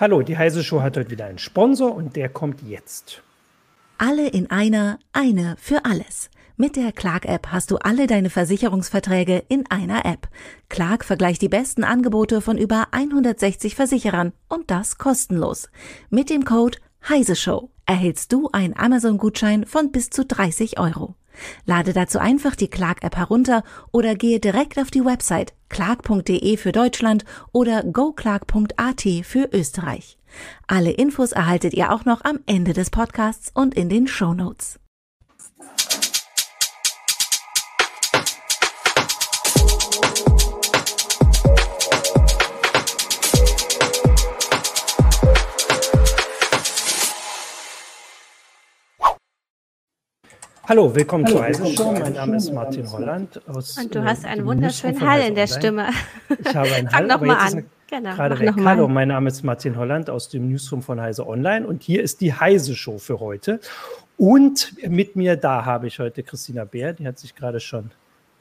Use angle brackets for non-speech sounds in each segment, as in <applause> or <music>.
Hallo, die Heise Show hat heute wieder einen Sponsor und der kommt jetzt. Alle in einer, eine für alles. Mit der Clark-App hast du alle deine Versicherungsverträge in einer App. Clark vergleicht die besten Angebote von über 160 Versicherern und das kostenlos. Mit dem Code Heise erhältst du einen Amazon-Gutschein von bis zu 30 Euro. Lade dazu einfach die Clark-App herunter oder gehe direkt auf die Website clark.de für Deutschland oder goclark.at für Österreich. Alle Infos erhaltet ihr auch noch am Ende des Podcasts und in den Show Notes. Hallo, willkommen Hallo, zur Heise Show. Mein Name ist Martin Holland. Aus, Und du hast einen wunderschönen Hall in der Stimme. Ich habe einen <laughs> Hall, Fang aber an. Genau, gerade weg. Hallo, mein Name ist Martin Holland aus dem Newsroom von Heise Online und hier ist die Heise Show für heute. Und mit mir da habe ich heute Christina Bär, die hat sich gerade schon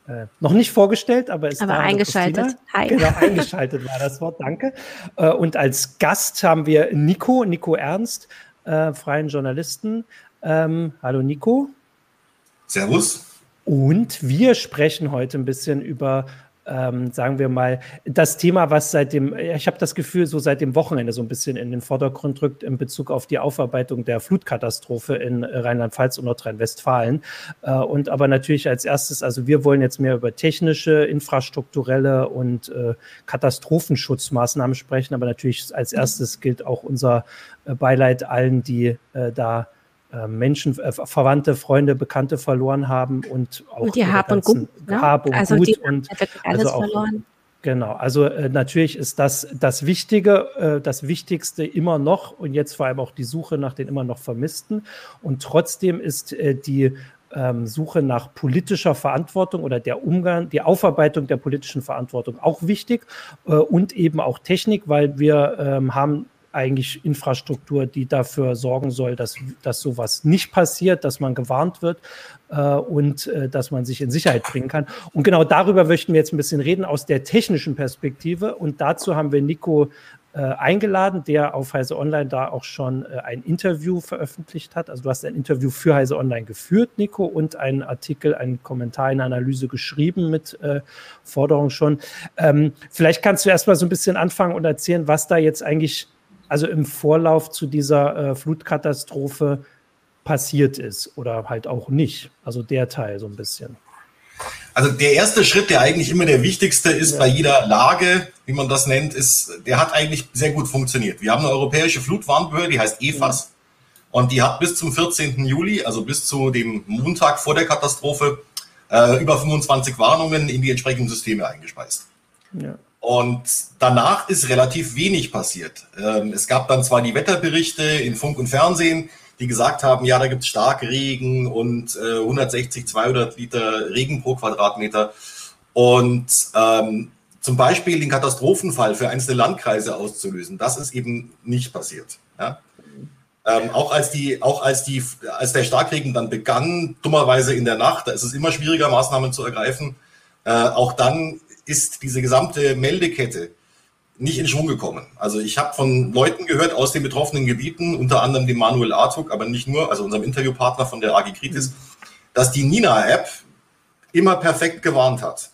äh, noch nicht vorgestellt, aber ist aber da. eingeschaltet. Hi. Genau, <laughs> eingeschaltet war das Wort, danke. Äh, und als Gast haben wir Nico, Nico Ernst, äh, freien Journalisten. Ähm, hallo Nico. Servus. Und wir sprechen heute ein bisschen über, ähm, sagen wir mal, das Thema, was seit dem, ich habe das Gefühl, so seit dem Wochenende so ein bisschen in den Vordergrund rückt in Bezug auf die Aufarbeitung der Flutkatastrophe in Rheinland-Pfalz und Nordrhein-Westfalen. Äh, und aber natürlich als erstes, also wir wollen jetzt mehr über technische, infrastrukturelle und äh, Katastrophenschutzmaßnahmen sprechen, aber natürlich als erstes gilt auch unser äh, Beileid allen, die äh, da Menschen, äh, Verwandte, Freunde, Bekannte verloren haben und auch und die Hab und Gut, ne? Hab und also Gut die und also auch, verloren. Genau, also äh, natürlich ist das das Wichtige, äh, das Wichtigste immer noch und jetzt vor allem auch die Suche nach den immer noch Vermissten. Und trotzdem ist äh, die ähm, Suche nach politischer Verantwortung oder der Umgang, die Aufarbeitung der politischen Verantwortung auch wichtig äh, und eben auch Technik, weil wir ähm, haben eigentlich Infrastruktur, die dafür sorgen soll, dass, dass sowas nicht passiert, dass man gewarnt wird äh, und äh, dass man sich in Sicherheit bringen kann. Und genau darüber möchten wir jetzt ein bisschen reden aus der technischen Perspektive. Und dazu haben wir Nico äh, eingeladen, der auf Heise Online da auch schon äh, ein Interview veröffentlicht hat. Also du hast ein Interview für Heise Online geführt, Nico, und einen Artikel, einen Kommentar, eine Analyse geschrieben mit äh, Forderungen schon. Ähm, vielleicht kannst du erstmal so ein bisschen anfangen und erzählen, was da jetzt eigentlich also im Vorlauf zu dieser äh, Flutkatastrophe passiert ist oder halt auch nicht. Also der Teil so ein bisschen. Also der erste Schritt, der eigentlich immer der wichtigste ist ja. bei jeder Lage, wie man das nennt, ist, der hat eigentlich sehr gut funktioniert. Wir haben eine europäische Flutwarnbehörde, die heißt EFAS. Ja. Und die hat bis zum 14. Juli, also bis zu dem Montag vor der Katastrophe, äh, über 25 Warnungen in die entsprechenden Systeme eingespeist. Ja. Und danach ist relativ wenig passiert. Ähm, es gab dann zwar die Wetterberichte in Funk und Fernsehen, die gesagt haben, ja, da gibt es Starkregen und äh, 160, 200 Liter Regen pro Quadratmeter. Und ähm, zum Beispiel den Katastrophenfall für einzelne Landkreise auszulösen, das ist eben nicht passiert. Ja? Ähm, auch als die, auch als die, als der Starkregen dann begann, dummerweise in der Nacht, da ist es immer schwieriger, Maßnahmen zu ergreifen. Äh, auch dann ist diese gesamte Meldekette nicht in Schwung gekommen. Also ich habe von Leuten gehört aus den betroffenen Gebieten, unter anderem dem Manuel Artuk, aber nicht nur, also unserem Interviewpartner von der AG Kritis, dass die Nina-App immer perfekt gewarnt hat.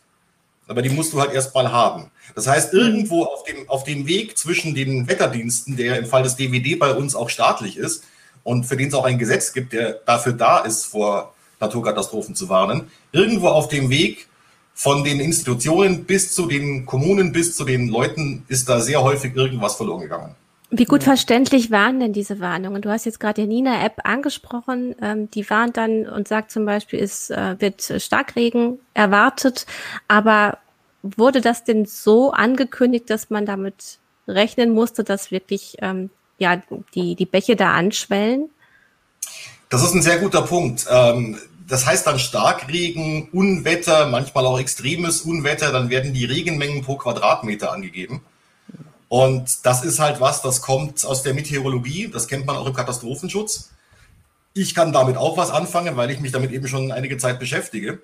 Aber die musst du halt erstmal haben. Das heißt, irgendwo auf dem, auf dem Weg zwischen den Wetterdiensten, der im Fall des DVD bei uns auch staatlich ist und für den es auch ein Gesetz gibt, der dafür da ist, vor Naturkatastrophen zu warnen, irgendwo auf dem Weg von den Institutionen bis zu den Kommunen, bis zu den Leuten ist da sehr häufig irgendwas verloren gegangen. Wie gut verständlich waren denn diese Warnungen? Du hast jetzt gerade die Nina-App angesprochen. Ähm, die warnt dann und sagt zum Beispiel, es äh, wird Starkregen erwartet. Aber wurde das denn so angekündigt, dass man damit rechnen musste, dass wirklich ähm, ja, die, die Bäche da anschwellen? Das ist ein sehr guter Punkt. Ähm, das heißt dann Starkregen, Unwetter, manchmal auch extremes Unwetter, dann werden die Regenmengen pro Quadratmeter angegeben. Und das ist halt was, das kommt aus der Meteorologie, das kennt man auch im Katastrophenschutz. Ich kann damit auch was anfangen, weil ich mich damit eben schon einige Zeit beschäftige.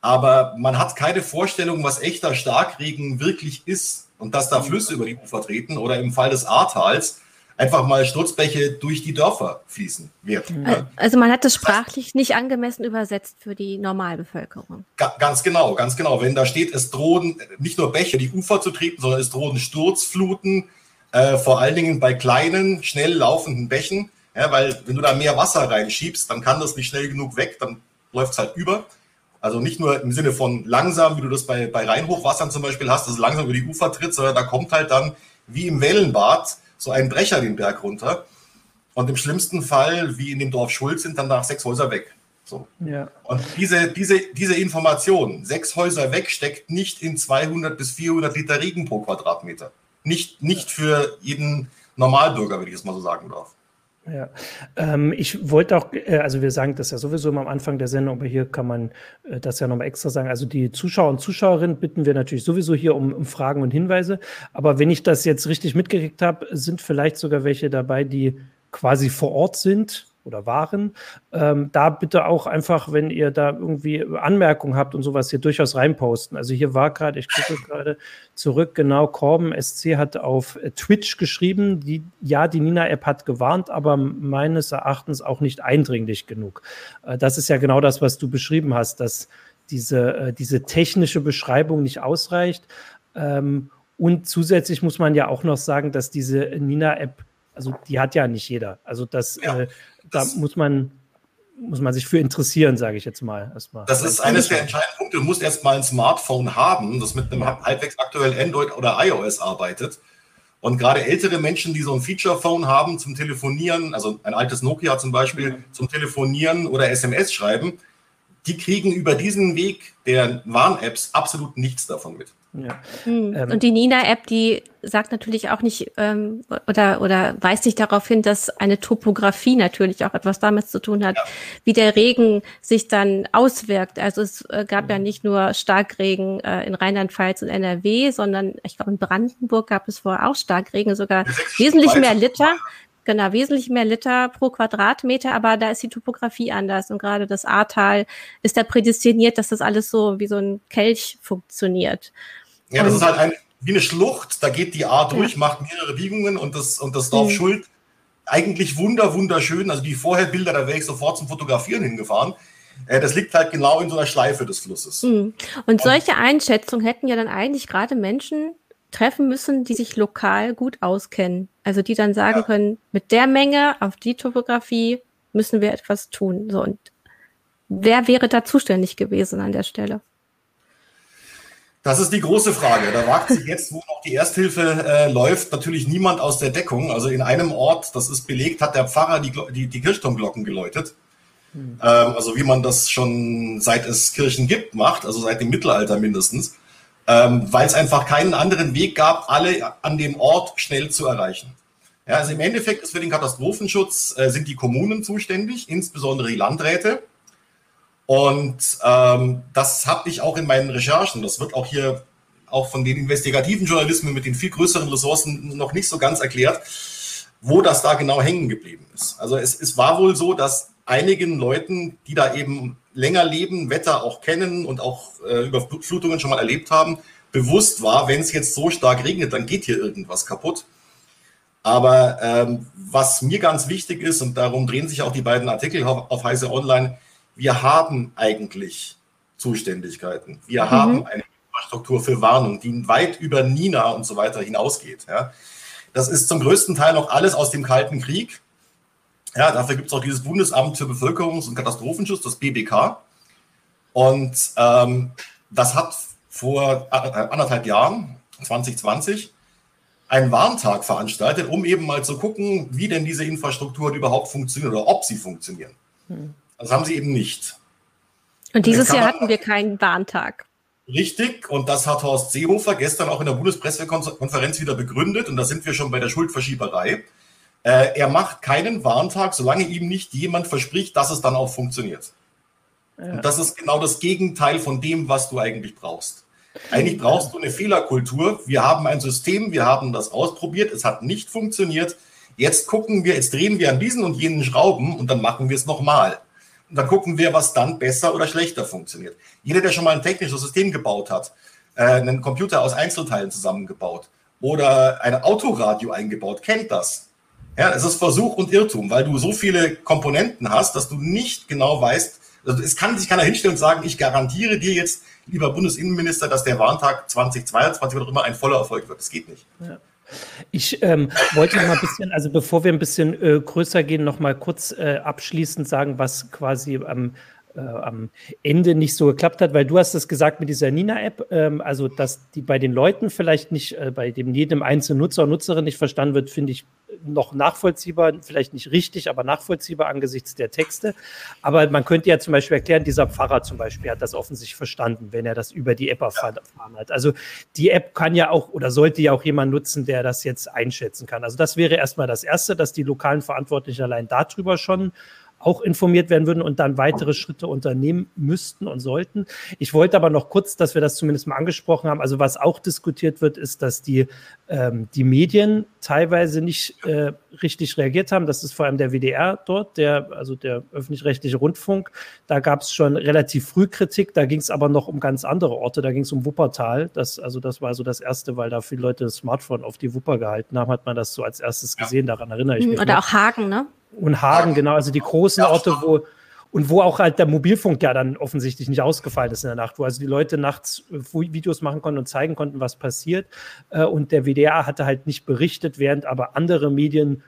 Aber man hat keine Vorstellung, was echter Starkregen wirklich ist und dass da Flüsse über die Ufer treten oder im Fall des Ahrtals einfach mal Sturzbäche durch die Dörfer fließen wird. Also man hat es sprachlich nicht angemessen übersetzt für die Normalbevölkerung. Ga ganz genau, ganz genau. Wenn da steht, es drohen nicht nur Bäche die Ufer zu treten, sondern es drohen Sturzfluten, äh, vor allen Dingen bei kleinen, schnell laufenden Bächen. Ja, weil wenn du da mehr Wasser reinschiebst, dann kann das nicht schnell genug weg, dann läuft es halt über. Also nicht nur im Sinne von langsam, wie du das bei, bei Rheinhochwassern zum Beispiel hast, dass es langsam über die Ufer tritt, sondern da kommt halt dann wie im Wellenbad so ein Brecher den Berg runter. Und im schlimmsten Fall, wie in dem Dorf Schuld, sind dann nach sechs Häuser weg. So. Ja. Und diese, diese, diese Information, sechs Häuser weg, steckt nicht in 200 bis 400 Liter Regen pro Quadratmeter. Nicht, nicht für jeden Normalbürger, wenn ich es mal so sagen darf. Ja, ähm, ich wollte auch, äh, also wir sagen das ja sowieso immer am Anfang der Sendung, aber hier kann man äh, das ja nochmal extra sagen. Also die Zuschauer und Zuschauerinnen bitten wir natürlich sowieso hier um, um Fragen und Hinweise. Aber wenn ich das jetzt richtig mitgekriegt habe, sind vielleicht sogar welche dabei, die quasi vor Ort sind oder waren. Ähm, da bitte auch einfach, wenn ihr da irgendwie Anmerkungen habt und sowas, hier durchaus reinposten. Also hier war gerade, ich gucke gerade zurück, genau, Corben SC hat auf Twitch geschrieben, die, ja, die Nina-App hat gewarnt, aber meines Erachtens auch nicht eindringlich genug. Äh, das ist ja genau das, was du beschrieben hast, dass diese, äh, diese technische Beschreibung nicht ausreicht. Ähm, und zusätzlich muss man ja auch noch sagen, dass diese Nina-App also die hat ja nicht jeder. Also das, ja, äh, da das muss man muss man sich für interessieren, sage ich jetzt mal erstmal. Das ist eines der entscheidenden Punkte. Du musst erstmal ein Smartphone haben, das mit einem ja. halbwegs aktuellen Android oder iOS arbeitet. Und gerade ältere Menschen, die so ein Feature-Phone haben zum Telefonieren, also ein altes Nokia zum Beispiel, mhm. zum Telefonieren oder SMS schreiben, die kriegen über diesen Weg der Warn-Apps absolut nichts davon mit. Ja. Hm. Ähm, und die Nina-App, die sagt natürlich auch nicht ähm, oder, oder weist sich darauf hin, dass eine Topografie natürlich auch etwas damit zu tun hat, ja. wie der Regen sich dann auswirkt. Also es äh, gab mhm. ja nicht nur Starkregen äh, in Rheinland-Pfalz und NRW, sondern ich glaube in Brandenburg gab es vorher auch Starkregen, sogar wesentlich mehr Liter. Genau, wesentlich mehr Liter pro Quadratmeter, aber da ist die Topografie anders. Und gerade das Ahrtal ist da prädestiniert, dass das alles so wie so ein Kelch funktioniert. Ja, das ist halt ein, wie eine Schlucht, da geht die A durch, macht mehrere Biegungen und das, und das Dorf. Schuld eigentlich wunder, wunderschön. Also die Vorherbilder, da wäre ich sofort zum Fotografieren hingefahren. Äh, das liegt halt genau in so einer Schleife des Flusses. Mhm. Und solche Einschätzungen hätten ja dann eigentlich gerade Menschen treffen müssen, die sich lokal gut auskennen. Also die dann sagen ja. können, mit der Menge auf die Topografie müssen wir etwas tun. So und wer wäre da zuständig gewesen an der Stelle? Das ist die große Frage. Da wagt sich jetzt, wo noch die Ersthilfe äh, läuft, natürlich niemand aus der Deckung. Also in einem Ort, das ist belegt, hat der Pfarrer die, die, die Kirchturmglocken geläutet. Hm. Ähm, also wie man das schon seit es Kirchen gibt macht, also seit dem Mittelalter mindestens, ähm, weil es einfach keinen anderen Weg gab, alle an dem Ort schnell zu erreichen. Ja, also im Endeffekt ist für den Katastrophenschutz äh, sind die Kommunen zuständig, insbesondere die Landräte. Und ähm, das habe ich auch in meinen Recherchen. Das wird auch hier auch von den investigativen Journalismen mit den viel größeren Ressourcen noch nicht so ganz erklärt, wo das da genau hängen geblieben ist. Also es, es war wohl so, dass einigen Leuten, die da eben länger leben, Wetter auch kennen und auch äh, Überflutungen schon mal erlebt haben, bewusst war, wenn es jetzt so stark regnet, dann geht hier irgendwas kaputt. Aber ähm, was mir ganz wichtig ist, und darum drehen sich auch die beiden Artikel auf, auf Heise Online, wir haben eigentlich Zuständigkeiten. Wir mhm. haben eine Infrastruktur für Warnung, die weit über Nina und so weiter hinausgeht. Ja. Das ist zum größten Teil noch alles aus dem Kalten Krieg. Ja, dafür gibt es auch dieses Bundesamt für Bevölkerungs- und Katastrophenschutz, das BBK. Und ähm, das hat vor äh, anderthalb Jahren, 2020, einen Warntag veranstaltet, um eben mal zu gucken, wie denn diese Infrastrukturen überhaupt funktionieren oder ob sie funktionieren. Hm. Das haben sie eben nicht. Und dieses Jahr hatten wir keinen Warntag. Richtig, und das hat Horst Seehofer gestern auch in der Bundespressekonferenz wieder begründet, und da sind wir schon bei der Schuldverschieberei. Äh, er macht keinen Warntag, solange ihm nicht jemand verspricht, dass es dann auch funktioniert. Ja. Und das ist genau das Gegenteil von dem, was du eigentlich brauchst. Eigentlich brauchst du eine Fehlerkultur. Wir haben ein System, wir haben das ausprobiert, es hat nicht funktioniert. Jetzt gucken wir, jetzt drehen wir an diesen und jenen Schrauben und dann machen wir es nochmal. Und dann gucken wir, was dann besser oder schlechter funktioniert. Jeder, der schon mal ein technisches System gebaut hat, äh, einen Computer aus Einzelteilen zusammengebaut oder ein Autoradio eingebaut, kennt das. Ja, es ist Versuch und Irrtum, weil du so viele Komponenten hast, dass du nicht genau weißt, also es kann sich keiner hinstellen und sagen, ich garantiere dir jetzt, lieber Bundesinnenminister, dass der Warntag 2022 oder immer ein voller Erfolg wird. Das geht nicht. Ja. Ich ähm, wollte noch mal ein bisschen, also bevor wir ein bisschen äh, größer gehen, noch mal kurz äh, abschließend sagen, was quasi am äh, am Ende nicht so geklappt hat, weil du hast es gesagt mit dieser Nina-App, ähm, also dass die bei den Leuten vielleicht nicht, äh, bei dem jedem einzelnen Nutzer und Nutzerin nicht verstanden wird, finde ich noch nachvollziehbar, vielleicht nicht richtig, aber nachvollziehbar angesichts der Texte. Aber man könnte ja zum Beispiel erklären, dieser Pfarrer zum Beispiel hat das offensichtlich verstanden, wenn er das über die App erfahren hat. Also die App kann ja auch oder sollte ja auch jemand nutzen, der das jetzt einschätzen kann. Also das wäre erstmal das Erste, dass die lokalen Verantwortlichen allein darüber schon auch informiert werden würden und dann weitere Schritte unternehmen müssten und sollten. Ich wollte aber noch kurz, dass wir das zumindest mal angesprochen haben. Also was auch diskutiert wird, ist, dass die, ähm, die Medien teilweise nicht äh, richtig reagiert haben. Das ist vor allem der WDR dort, der, also der öffentlich-rechtliche Rundfunk. Da gab es schon relativ früh Kritik. Da ging es aber noch um ganz andere Orte. Da ging es um Wuppertal. Das, also das war so das Erste, weil da viele Leute das Smartphone auf die Wupper gehalten haben, hat man das so als erstes gesehen. Daran erinnere ich mich. Oder noch. auch Hagen, ne? Und Hagen, genau, also die großen Orte, wo, und wo auch halt der Mobilfunk ja dann offensichtlich nicht ausgefallen ist in der Nacht, wo also die Leute nachts äh, Videos machen konnten und zeigen konnten, was passiert. Äh, und der WDR hatte halt nicht berichtet, während aber andere Medien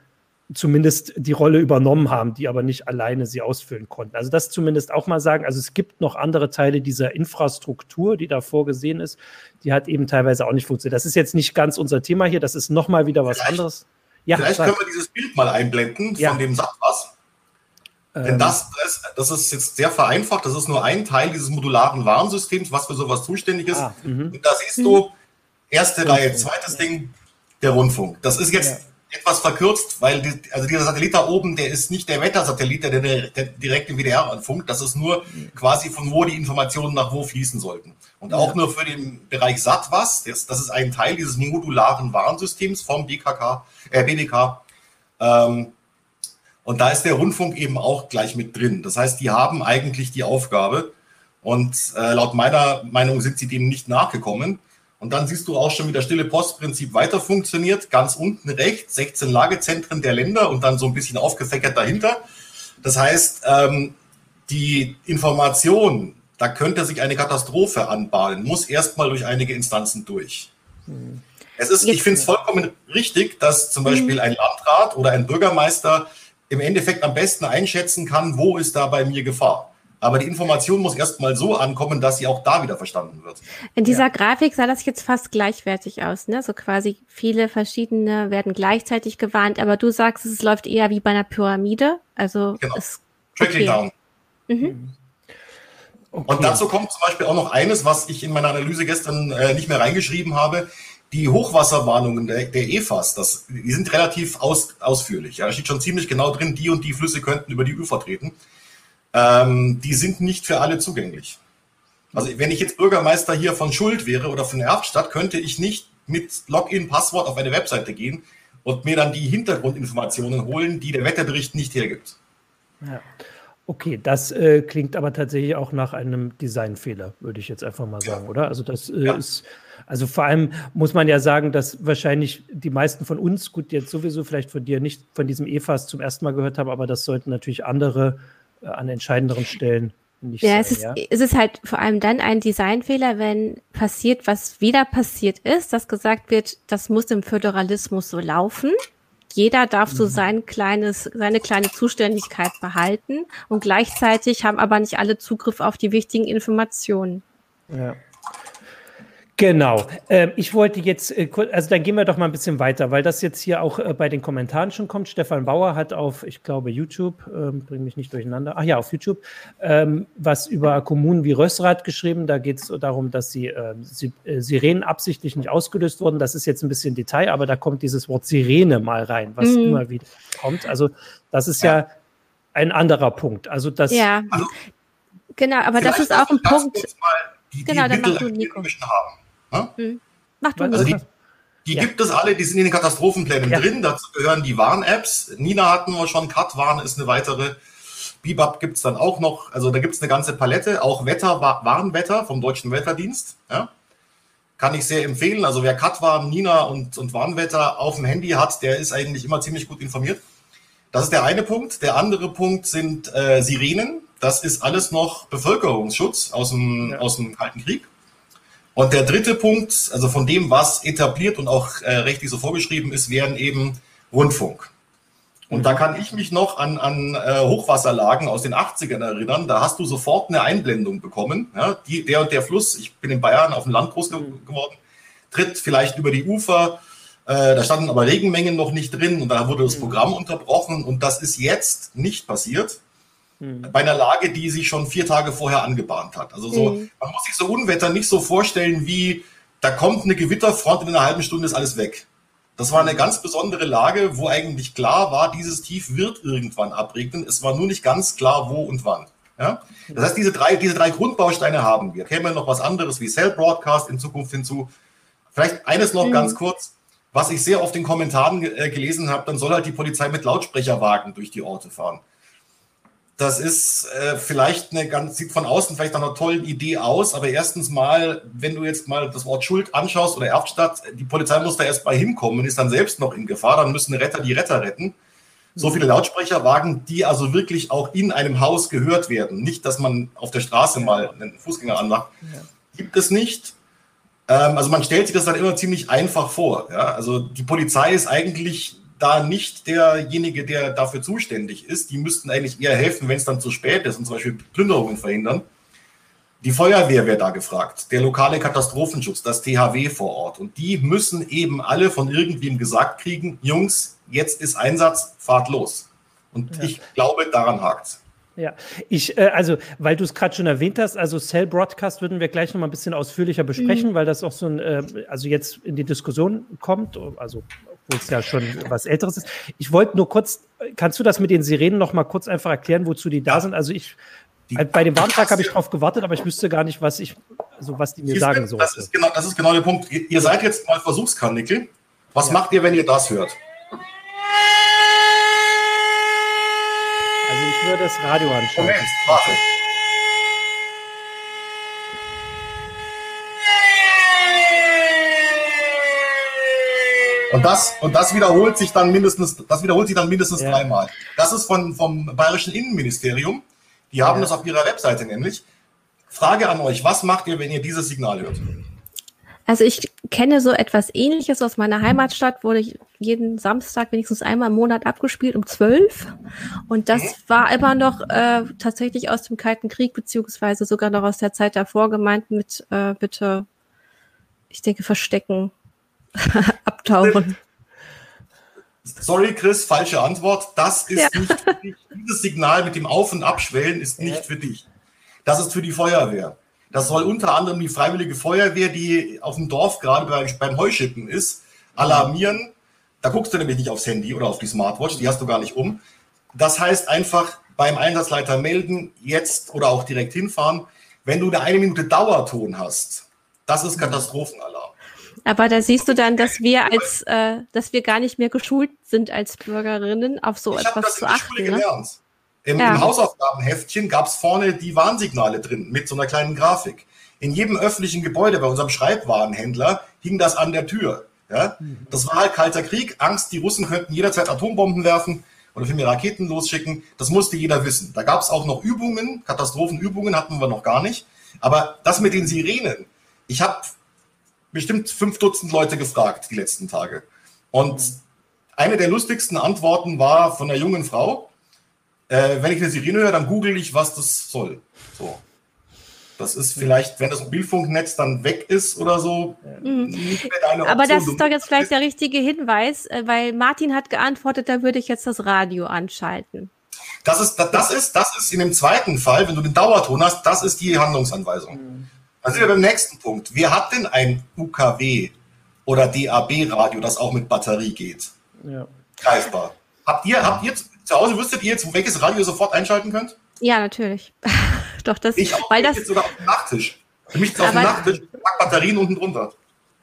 zumindest die Rolle übernommen haben, die aber nicht alleine sie ausfüllen konnten. Also das zumindest auch mal sagen. Also es gibt noch andere Teile dieser Infrastruktur, die da vorgesehen ist, die hat eben teilweise auch nicht funktioniert. Das ist jetzt nicht ganz unser Thema hier. Das ist nochmal wieder was Vielleicht. anderes. Ja, Vielleicht können wir dieses Bild mal einblenden ja. von dem Satwas. Ähm. Denn das, das, das, ist jetzt sehr vereinfacht. Das ist nur ein Teil dieses modularen Warnsystems, was für sowas zuständig ist. Ah, mhm. Und da siehst du, erste mhm. Reihe, zweites. Ding, der Rundfunk. Das ist jetzt. Etwas verkürzt, weil die, also dieser Satellit da oben, der ist nicht der Wettersatellit, der, der, der direkt im WDR anfunkt. Das ist nur mhm. quasi von wo die Informationen nach wo fließen sollten. Und auch nur für den Bereich SATWAS, das, das ist ein Teil dieses modularen Warnsystems vom BKK, äh, BDK. Ähm, und da ist der Rundfunk eben auch gleich mit drin. Das heißt, die haben eigentlich die Aufgabe. Und äh, laut meiner Meinung sind sie dem nicht nachgekommen. Und dann siehst du auch schon, wie das stille Postprinzip weiter funktioniert. Ganz unten rechts 16 Lagezentren der Länder und dann so ein bisschen aufgefächert dahinter. Das heißt, ähm, die Information da könnte sich eine Katastrophe anbahnen, muss erstmal durch einige Instanzen durch. Hm. Es ist, ich finde es vollkommen richtig, dass zum Beispiel hm. ein Landrat oder ein Bürgermeister im Endeffekt am besten einschätzen kann, wo ist da bei mir Gefahr. Aber die Information muss erstmal so ankommen, dass sie auch da wieder verstanden wird. In dieser ja. Grafik sah das jetzt fast gleichwertig aus, ne? So quasi viele verschiedene werden gleichzeitig gewarnt, aber du sagst, es läuft eher wie bei einer Pyramide. Also genau. es Trickling okay. down. Mhm. Okay. Und dazu kommt zum Beispiel auch noch eines, was ich in meiner Analyse gestern äh, nicht mehr reingeschrieben habe. Die Hochwasserwarnungen der, der EFAS, das, die sind relativ aus, ausführlich. Ja, da steht schon ziemlich genau drin, die und die Flüsse könnten über die Ufer treten. Ähm, die sind nicht für alle zugänglich. Also wenn ich jetzt Bürgermeister hier von Schuld wäre oder von Erftstadt, könnte ich nicht mit Login-Passwort auf eine Webseite gehen und mir dann die Hintergrundinformationen holen, die der Wetterbericht nicht hergibt. Ja. Okay, das äh, klingt aber tatsächlich auch nach einem Designfehler, würde ich jetzt einfach mal sagen, ja. oder? Also das äh, ja. ist, also vor allem muss man ja sagen, dass wahrscheinlich die meisten von uns, gut, jetzt sowieso vielleicht von dir nicht von diesem EFAS zum ersten Mal gehört haben, aber das sollten natürlich andere äh, an entscheidenderen Stellen nicht ja, sein. Es ist, ja, es ist halt vor allem dann ein Designfehler, wenn passiert, was wieder passiert ist, dass gesagt wird, das muss im Föderalismus so laufen jeder darf so mhm. sein kleines, seine kleine Zuständigkeit behalten und gleichzeitig haben aber nicht alle Zugriff auf die wichtigen Informationen. Ja. Genau. Ähm, ich wollte jetzt, äh, also dann gehen wir doch mal ein bisschen weiter, weil das jetzt hier auch äh, bei den Kommentaren schon kommt. Stefan Bauer hat auf, ich glaube, YouTube, ähm, bring mich nicht durcheinander, ach ja, auf YouTube, ähm, was über Kommunen wie Rössrath geschrieben. Da geht es darum, dass sie, äh, sie äh, Sirenen absichtlich nicht ausgelöst wurden. Das ist jetzt ein bisschen Detail, aber da kommt dieses Wort Sirene mal rein, was mhm. immer wieder kommt. Also das ist ja, ja ein anderer Punkt. Also das. Ja, also, genau, aber das ist auch ein Punkt. Die, genau, die dann mach du Nico. Haben. Ja? Hm. Mach du also die, die ja. gibt es alle, die sind in den Katastrophenplänen ja. drin. Dazu gehören die Warn-Apps. Nina hatten wir schon, Cut-Warn ist eine weitere. Bibab gibt es dann auch noch. Also da gibt es eine ganze Palette. Auch Wetter, Warnwetter vom Deutschen Wetterdienst. Ja? kann ich sehr empfehlen. Also wer Katwarn, Nina und, und Warnwetter auf dem Handy hat, der ist eigentlich immer ziemlich gut informiert. Das ist der eine Punkt. Der andere Punkt sind äh, Sirenen. Das ist alles noch Bevölkerungsschutz aus dem, ja. aus dem Kalten Krieg. Und der dritte Punkt, also von dem, was etabliert und auch äh, rechtlich so vorgeschrieben ist, wären eben Rundfunk. Und da kann ich mich noch an, an äh, Hochwasserlagen aus den 80ern erinnern. Da hast du sofort eine Einblendung bekommen. Ja, die, der und der Fluss, ich bin in Bayern auf dem Land groß geworden, tritt vielleicht über die Ufer. Äh, da standen aber Regenmengen noch nicht drin und da wurde das mhm. Programm unterbrochen. Und das ist jetzt nicht passiert. Mhm. Bei einer Lage, die sich schon vier Tage vorher angebahnt hat. Also so, mhm. man muss sich so Unwetter nicht so vorstellen wie, da kommt eine Gewitterfront und in einer halben Stunde ist alles weg. Das war eine ganz besondere Lage, wo eigentlich klar war, dieses Tief wird irgendwann abregnen. Es war nur nicht ganz klar, wo und wann. Ja? Das heißt, diese drei, diese drei Grundbausteine haben wir. Käme noch was anderes wie Cell Broadcast in Zukunft hinzu. Vielleicht eines noch mhm. ganz kurz, was ich sehr oft in Kommentaren äh, gelesen habe, dann soll halt die Polizei mit Lautsprecherwagen durch die Orte fahren. Das ist äh, vielleicht eine ganz, sieht von außen vielleicht nach einer tollen Idee aus, aber erstens mal, wenn du jetzt mal das Wort Schuld anschaust oder Erftstadt, die Polizei muss da erst mal hinkommen und ist dann selbst noch in Gefahr, dann müssen Retter die Retter retten. So viele Lautsprecherwagen, die also wirklich auch in einem Haus gehört werden. Nicht, dass man auf der Straße mal einen Fußgänger anmacht. Gibt es nicht. Ähm, also man stellt sich das dann immer ziemlich einfach vor. Ja? Also die Polizei ist eigentlich da nicht derjenige, der dafür zuständig ist. Die müssten eigentlich eher helfen, wenn es dann zu spät ist und zum Beispiel Plünderungen verhindern. Die Feuerwehr wäre da gefragt, der lokale Katastrophenschutz, das THW vor Ort. Und die müssen eben alle von irgendwem gesagt kriegen, Jungs, jetzt ist Einsatz, fahrt los. Und ja. ich glaube, daran hakt's. Ja, ich, äh, also, weil du es gerade schon erwähnt hast, also Cell Broadcast würden wir gleich noch mal ein bisschen ausführlicher besprechen, mhm. weil das auch so ein, äh, also jetzt in die Diskussion kommt, also obwohl es ja schon was Älteres ist. Ich wollte nur kurz, kannst du das mit den Sirenen noch mal kurz einfach erklären, wozu die da sind? Also ich, die, bei dem Warntag habe ich drauf gewartet, aber ich wüsste gar nicht, was ich, also was die mir sagen sollen. Das ist genau, das ist genau der Punkt. Ihr, seid jetzt mal Versuchskanickel. Was ja. macht ihr, wenn ihr das hört? Also ich würde das Radio anschauen. Moment, warte. Und das, und das wiederholt sich dann mindestens, das wiederholt sich dann mindestens ja. dreimal. Das ist von, vom Bayerischen Innenministerium. Die haben ja. das auf ihrer Webseite nämlich. Frage an euch, was macht ihr, wenn ihr dieses Signal hört? Also ich kenne so etwas ähnliches aus meiner Heimatstadt, wurde ich jeden Samstag wenigstens einmal im Monat abgespielt um zwölf. Und das mhm. war immer noch äh, tatsächlich aus dem Kalten Krieg, beziehungsweise sogar noch aus der Zeit davor gemeint mit äh, bitte, ich denke, verstecken. <laughs> abtauchen. Sorry, Chris, falsche Antwort. Das ist ja. nicht für dich. Dieses Signal mit dem Auf- und Abschwellen ist nicht für dich. Das ist für die Feuerwehr. Das soll unter anderem die Freiwillige Feuerwehr, die auf dem Dorf gerade bei, beim Heuschippen ist, alarmieren. Da guckst du nämlich nicht aufs Handy oder auf die Smartwatch, die hast du gar nicht um. Das heißt einfach beim Einsatzleiter melden, jetzt oder auch direkt hinfahren. Wenn du eine eine Minute Dauerton hast, das ist Katastrophenalarm. Aber da siehst du dann, dass wir als, äh, dass wir gar nicht mehr geschult sind als Bürgerinnen, auf so ich etwas zu achten. Ne? Im, ja. Im Hausaufgabenheftchen gab es vorne die Warnsignale drin mit so einer kleinen Grafik. In jedem öffentlichen Gebäude bei unserem Schreibwarenhändler hing das an der Tür. Ja? Das war halt kalter Krieg, Angst, die Russen könnten jederzeit Atombomben werfen oder für mir Raketen losschicken. Das musste jeder wissen. Da gab es auch noch Übungen, Katastrophenübungen hatten wir noch gar nicht. Aber das mit den Sirenen, ich habe bestimmt fünf Dutzend Leute gefragt die letzten Tage. Und eine der lustigsten Antworten war von einer jungen Frau, äh, wenn ich eine Sirene höre, dann google ich, was das soll. So. Das ist vielleicht, wenn das Mobilfunknetz dann weg ist oder so. Mhm. Aber das ist doch jetzt vielleicht der richtige Hinweis, äh, weil Martin hat geantwortet, da würde ich jetzt das Radio anschalten. Das ist, das ist, das ist in dem zweiten Fall, wenn du den Dauerton hast, das ist die Handlungsanweisung. Mhm. Dann sind wir beim nächsten Punkt. Wer hat denn ein UKW oder DAB-Radio, das auch mit Batterie geht? Ja. Greifbar. Habt ihr, habt ihr zu Hause, wüsstet ihr jetzt, welches Radio ihr sofort einschalten könnt? Ja, natürlich. <laughs> Doch, das, ich auch, weil das jetzt sogar auf dem Nachttisch. Für mich ist auf dem Nachttisch, pack Batterien unten drunter.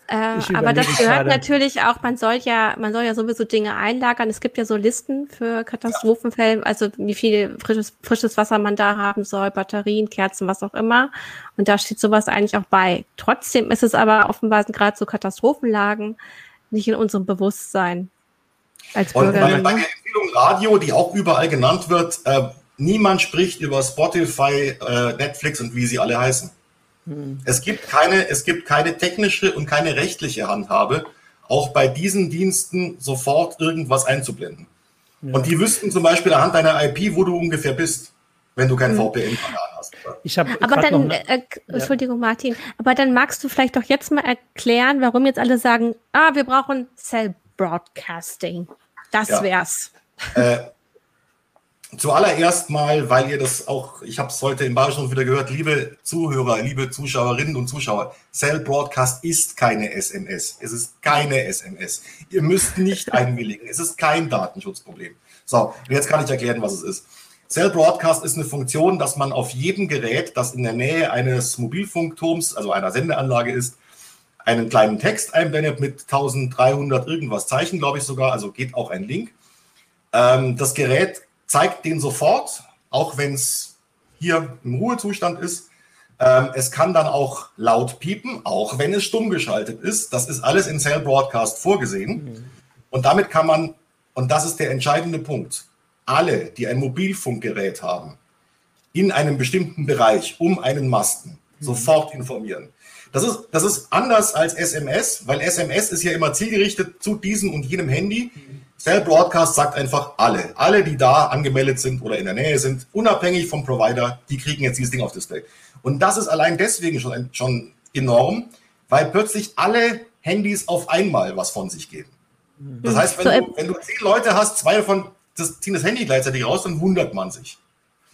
Äh, aber das gehört gerade. natürlich auch, man soll ja, man soll ja sowieso Dinge einlagern. Es gibt ja so Listen für Katastrophenfälle, also wie viel frisches, frisches Wasser man da haben soll, Batterien, Kerzen, was auch immer. Und da steht sowas eigentlich auch bei. Trotzdem ist es aber offenbar gerade so Katastrophenlagen nicht in unserem Bewusstsein als Bürger. Und bei, bei der Empfehlung Radio, die auch überall genannt wird, äh, niemand spricht über Spotify, äh, Netflix und wie sie alle heißen. Hm. Es gibt keine, es gibt keine technische und keine rechtliche Handhabe, auch bei diesen Diensten sofort irgendwas einzublenden. Ja. Und die wüssten zum Beispiel anhand deiner IP, wo du ungefähr bist, wenn du kein mhm. VPN-Kanal hast. Ich habe aber dann, eine, äh, Entschuldigung, ja. Martin, aber dann magst du vielleicht doch jetzt mal erklären, warum jetzt alle sagen, ah, wir brauchen Cell Broadcasting. Das ja. wär's. Äh, <laughs> Zuallererst mal, weil ihr das auch, ich habe es heute im Bayerischen wieder gehört, liebe Zuhörer, liebe Zuschauerinnen und Zuschauer, Cell Broadcast ist keine SMS. Es ist keine SMS. Ihr müsst nicht <laughs> einwilligen. Es ist kein Datenschutzproblem. So, jetzt kann ich erklären, was es ist. Cell Broadcast ist eine Funktion, dass man auf jedem Gerät, das in der Nähe eines Mobilfunkturms, also einer Sendeanlage ist, einen kleinen Text einblendet mit 1300 irgendwas Zeichen, glaube ich sogar, also geht auch ein Link. Ähm, das Gerät zeigt den sofort, auch wenn es hier im Ruhezustand ist. Ähm, es kann dann auch laut piepen, auch wenn es stumm geschaltet ist. Das ist alles in Cell Broadcast vorgesehen. Mhm. Und damit kann man, und das ist der entscheidende Punkt, alle, die ein Mobilfunkgerät haben, in einem bestimmten Bereich um einen Masten mhm. sofort informieren. Das ist, das ist anders als SMS, weil SMS ist ja immer zielgerichtet zu diesem und jenem Handy. Mhm. Cell Broadcast sagt einfach alle. Alle, die da angemeldet sind oder in der Nähe sind, unabhängig vom Provider, die kriegen jetzt dieses Ding auf Display. Und das ist allein deswegen schon, schon enorm, weil plötzlich alle Handys auf einmal was von sich geben. Das mhm. heißt, wenn, du, wenn du zehn Leute hast, zwei davon das, ziehen das Handy gleichzeitig raus, dann wundert man sich.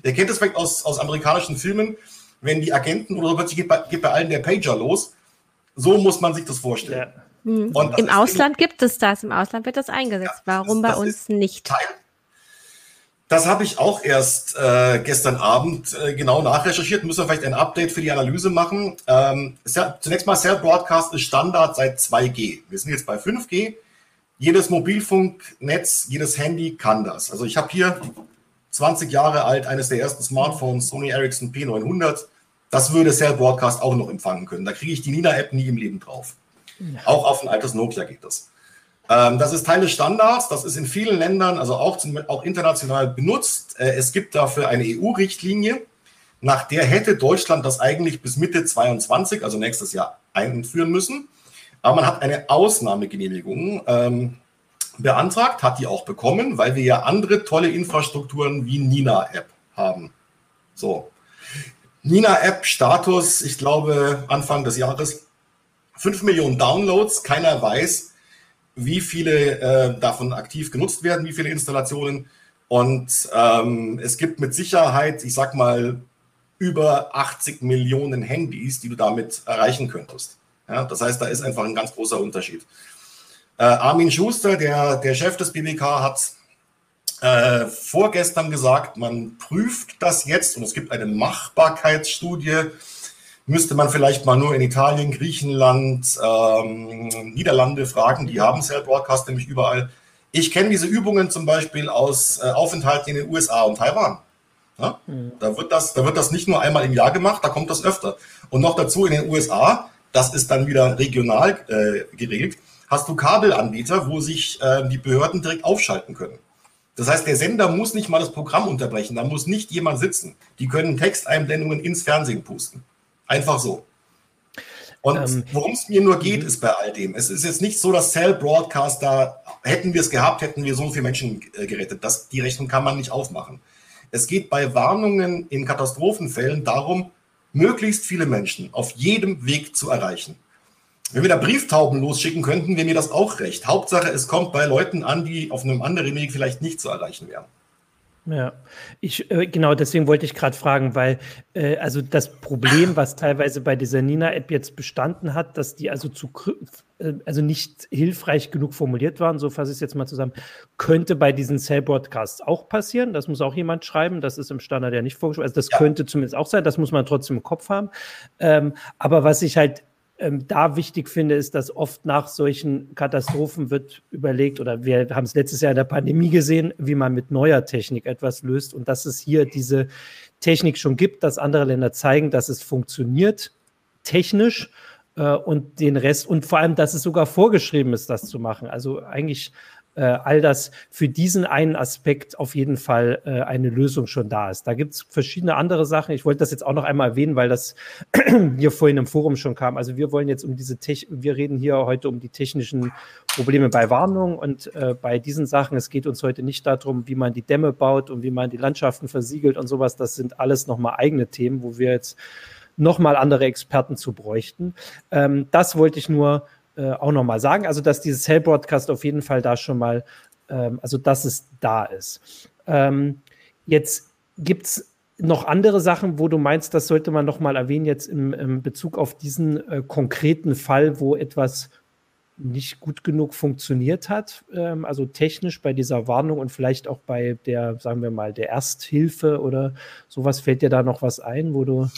Ihr kennt das vielleicht aus, aus amerikanischen Filmen, wenn die Agenten oder so plötzlich geht bei, geht bei allen der Pager los. So muss man sich das vorstellen. Ja. Mhm. Im Ausland gibt es das, im Ausland wird das eingesetzt. Ja, Warum das, bei uns nicht? Teil, das habe ich auch erst äh, gestern Abend äh, genau nachrecherchiert. Müssen wir vielleicht ein Update für die Analyse machen. Ähm, zunächst mal, Cell Broadcast ist Standard seit 2G. Wir sind jetzt bei 5G. Jedes Mobilfunknetz, jedes Handy kann das. Also ich habe hier 20 Jahre alt, eines der ersten Smartphones, Sony Ericsson P900. Das würde Cell Broadcast auch noch empfangen können. Da kriege ich die Nina-App nie im Leben drauf. Auch auf ein altes Nokia geht das. Ähm, das ist Teil des Standards. Das ist in vielen Ländern, also auch, zum, auch international benutzt. Äh, es gibt dafür eine EU-Richtlinie. Nach der hätte Deutschland das eigentlich bis Mitte 22, also nächstes Jahr, einführen müssen. Aber man hat eine Ausnahmegenehmigung ähm, beantragt, hat die auch bekommen, weil wir ja andere tolle Infrastrukturen wie Nina-App haben. So. Nina-App Status, ich glaube, Anfang des Jahres 5 Millionen Downloads. Keiner weiß, wie viele äh, davon aktiv genutzt werden, wie viele Installationen. Und ähm, es gibt mit Sicherheit, ich sag mal, über 80 Millionen Handys, die du damit erreichen könntest. Ja, das heißt, da ist einfach ein ganz großer Unterschied. Äh, Armin Schuster, der, der Chef des BBK, hat äh, vorgestern gesagt, man prüft das jetzt und es gibt eine Machbarkeitsstudie müsste man vielleicht mal nur in Italien, Griechenland, ähm, Niederlande fragen. Die haben Cell Broadcast nämlich überall. Ich kenne diese Übungen zum Beispiel aus äh, Aufenthalten in den USA und Taiwan. Ja? Mhm. Da, wird das, da wird das nicht nur einmal im Jahr gemacht, da kommt das öfter. Und noch dazu in den USA, das ist dann wieder regional äh, geregelt, hast du Kabelanbieter, wo sich äh, die Behörden direkt aufschalten können. Das heißt, der Sender muss nicht mal das Programm unterbrechen, da muss nicht jemand sitzen. Die können Texteinblendungen ins Fernsehen pusten. Einfach so. Und ähm, worum es mir nur geht, mhm. ist bei all dem. Es ist jetzt nicht so, dass Cell Broadcaster, hätten wir es gehabt, hätten wir so viele Menschen äh, gerettet. Das, die Rechnung kann man nicht aufmachen. Es geht bei Warnungen in Katastrophenfällen darum, möglichst viele Menschen auf jedem Weg zu erreichen. Wenn wir da Brieftauben losschicken könnten, wäre mir das auch recht. Hauptsache, es kommt bei Leuten an, die auf einem anderen Weg vielleicht nicht zu erreichen wären. Ja, ich äh, genau deswegen wollte ich gerade fragen, weil äh, also das Problem, was teilweise bei dieser Nina-App jetzt bestanden hat, dass die also zu äh, also nicht hilfreich genug formuliert waren, so fasse ich es jetzt mal zusammen, könnte bei diesen Cell-Broadcasts auch passieren. Das muss auch jemand schreiben. Das ist im Standard ja nicht vorgeschrieben. Also das ja. könnte zumindest auch sein. Das muss man trotzdem im Kopf haben. Ähm, aber was ich halt ähm, da wichtig finde, ist, dass oft nach solchen Katastrophen wird überlegt, oder wir haben es letztes Jahr in der Pandemie gesehen, wie man mit neuer Technik etwas löst und dass es hier diese Technik schon gibt, dass andere Länder zeigen, dass es funktioniert, technisch äh, und den Rest und vor allem, dass es sogar vorgeschrieben ist, das zu machen. Also eigentlich äh, all das für diesen einen Aspekt auf jeden Fall äh, eine Lösung schon da ist. Da gibt es verschiedene andere Sachen. Ich wollte das jetzt auch noch einmal erwähnen, weil das <clears throat> hier vorhin im Forum schon kam. Also wir wollen jetzt um diese Tech wir reden hier heute um die technischen Probleme bei Warnung und äh, bei diesen Sachen. Es geht uns heute nicht darum, wie man die Dämme baut und wie man die Landschaften versiegelt und sowas. Das sind alles nochmal eigene Themen, wo wir jetzt nochmal andere Experten zu bräuchten. Ähm, das wollte ich nur äh, auch nochmal sagen. Also, dass dieses Cell Broadcast auf jeden Fall da schon mal, ähm, also dass es da ist. Ähm, jetzt gibt es noch andere Sachen, wo du meinst, das sollte man nochmal erwähnen, jetzt im, im Bezug auf diesen äh, konkreten Fall, wo etwas nicht gut genug funktioniert hat, ähm, also technisch bei dieser Warnung und vielleicht auch bei der, sagen wir mal, der Ersthilfe oder sowas, fällt dir da noch was ein, wo du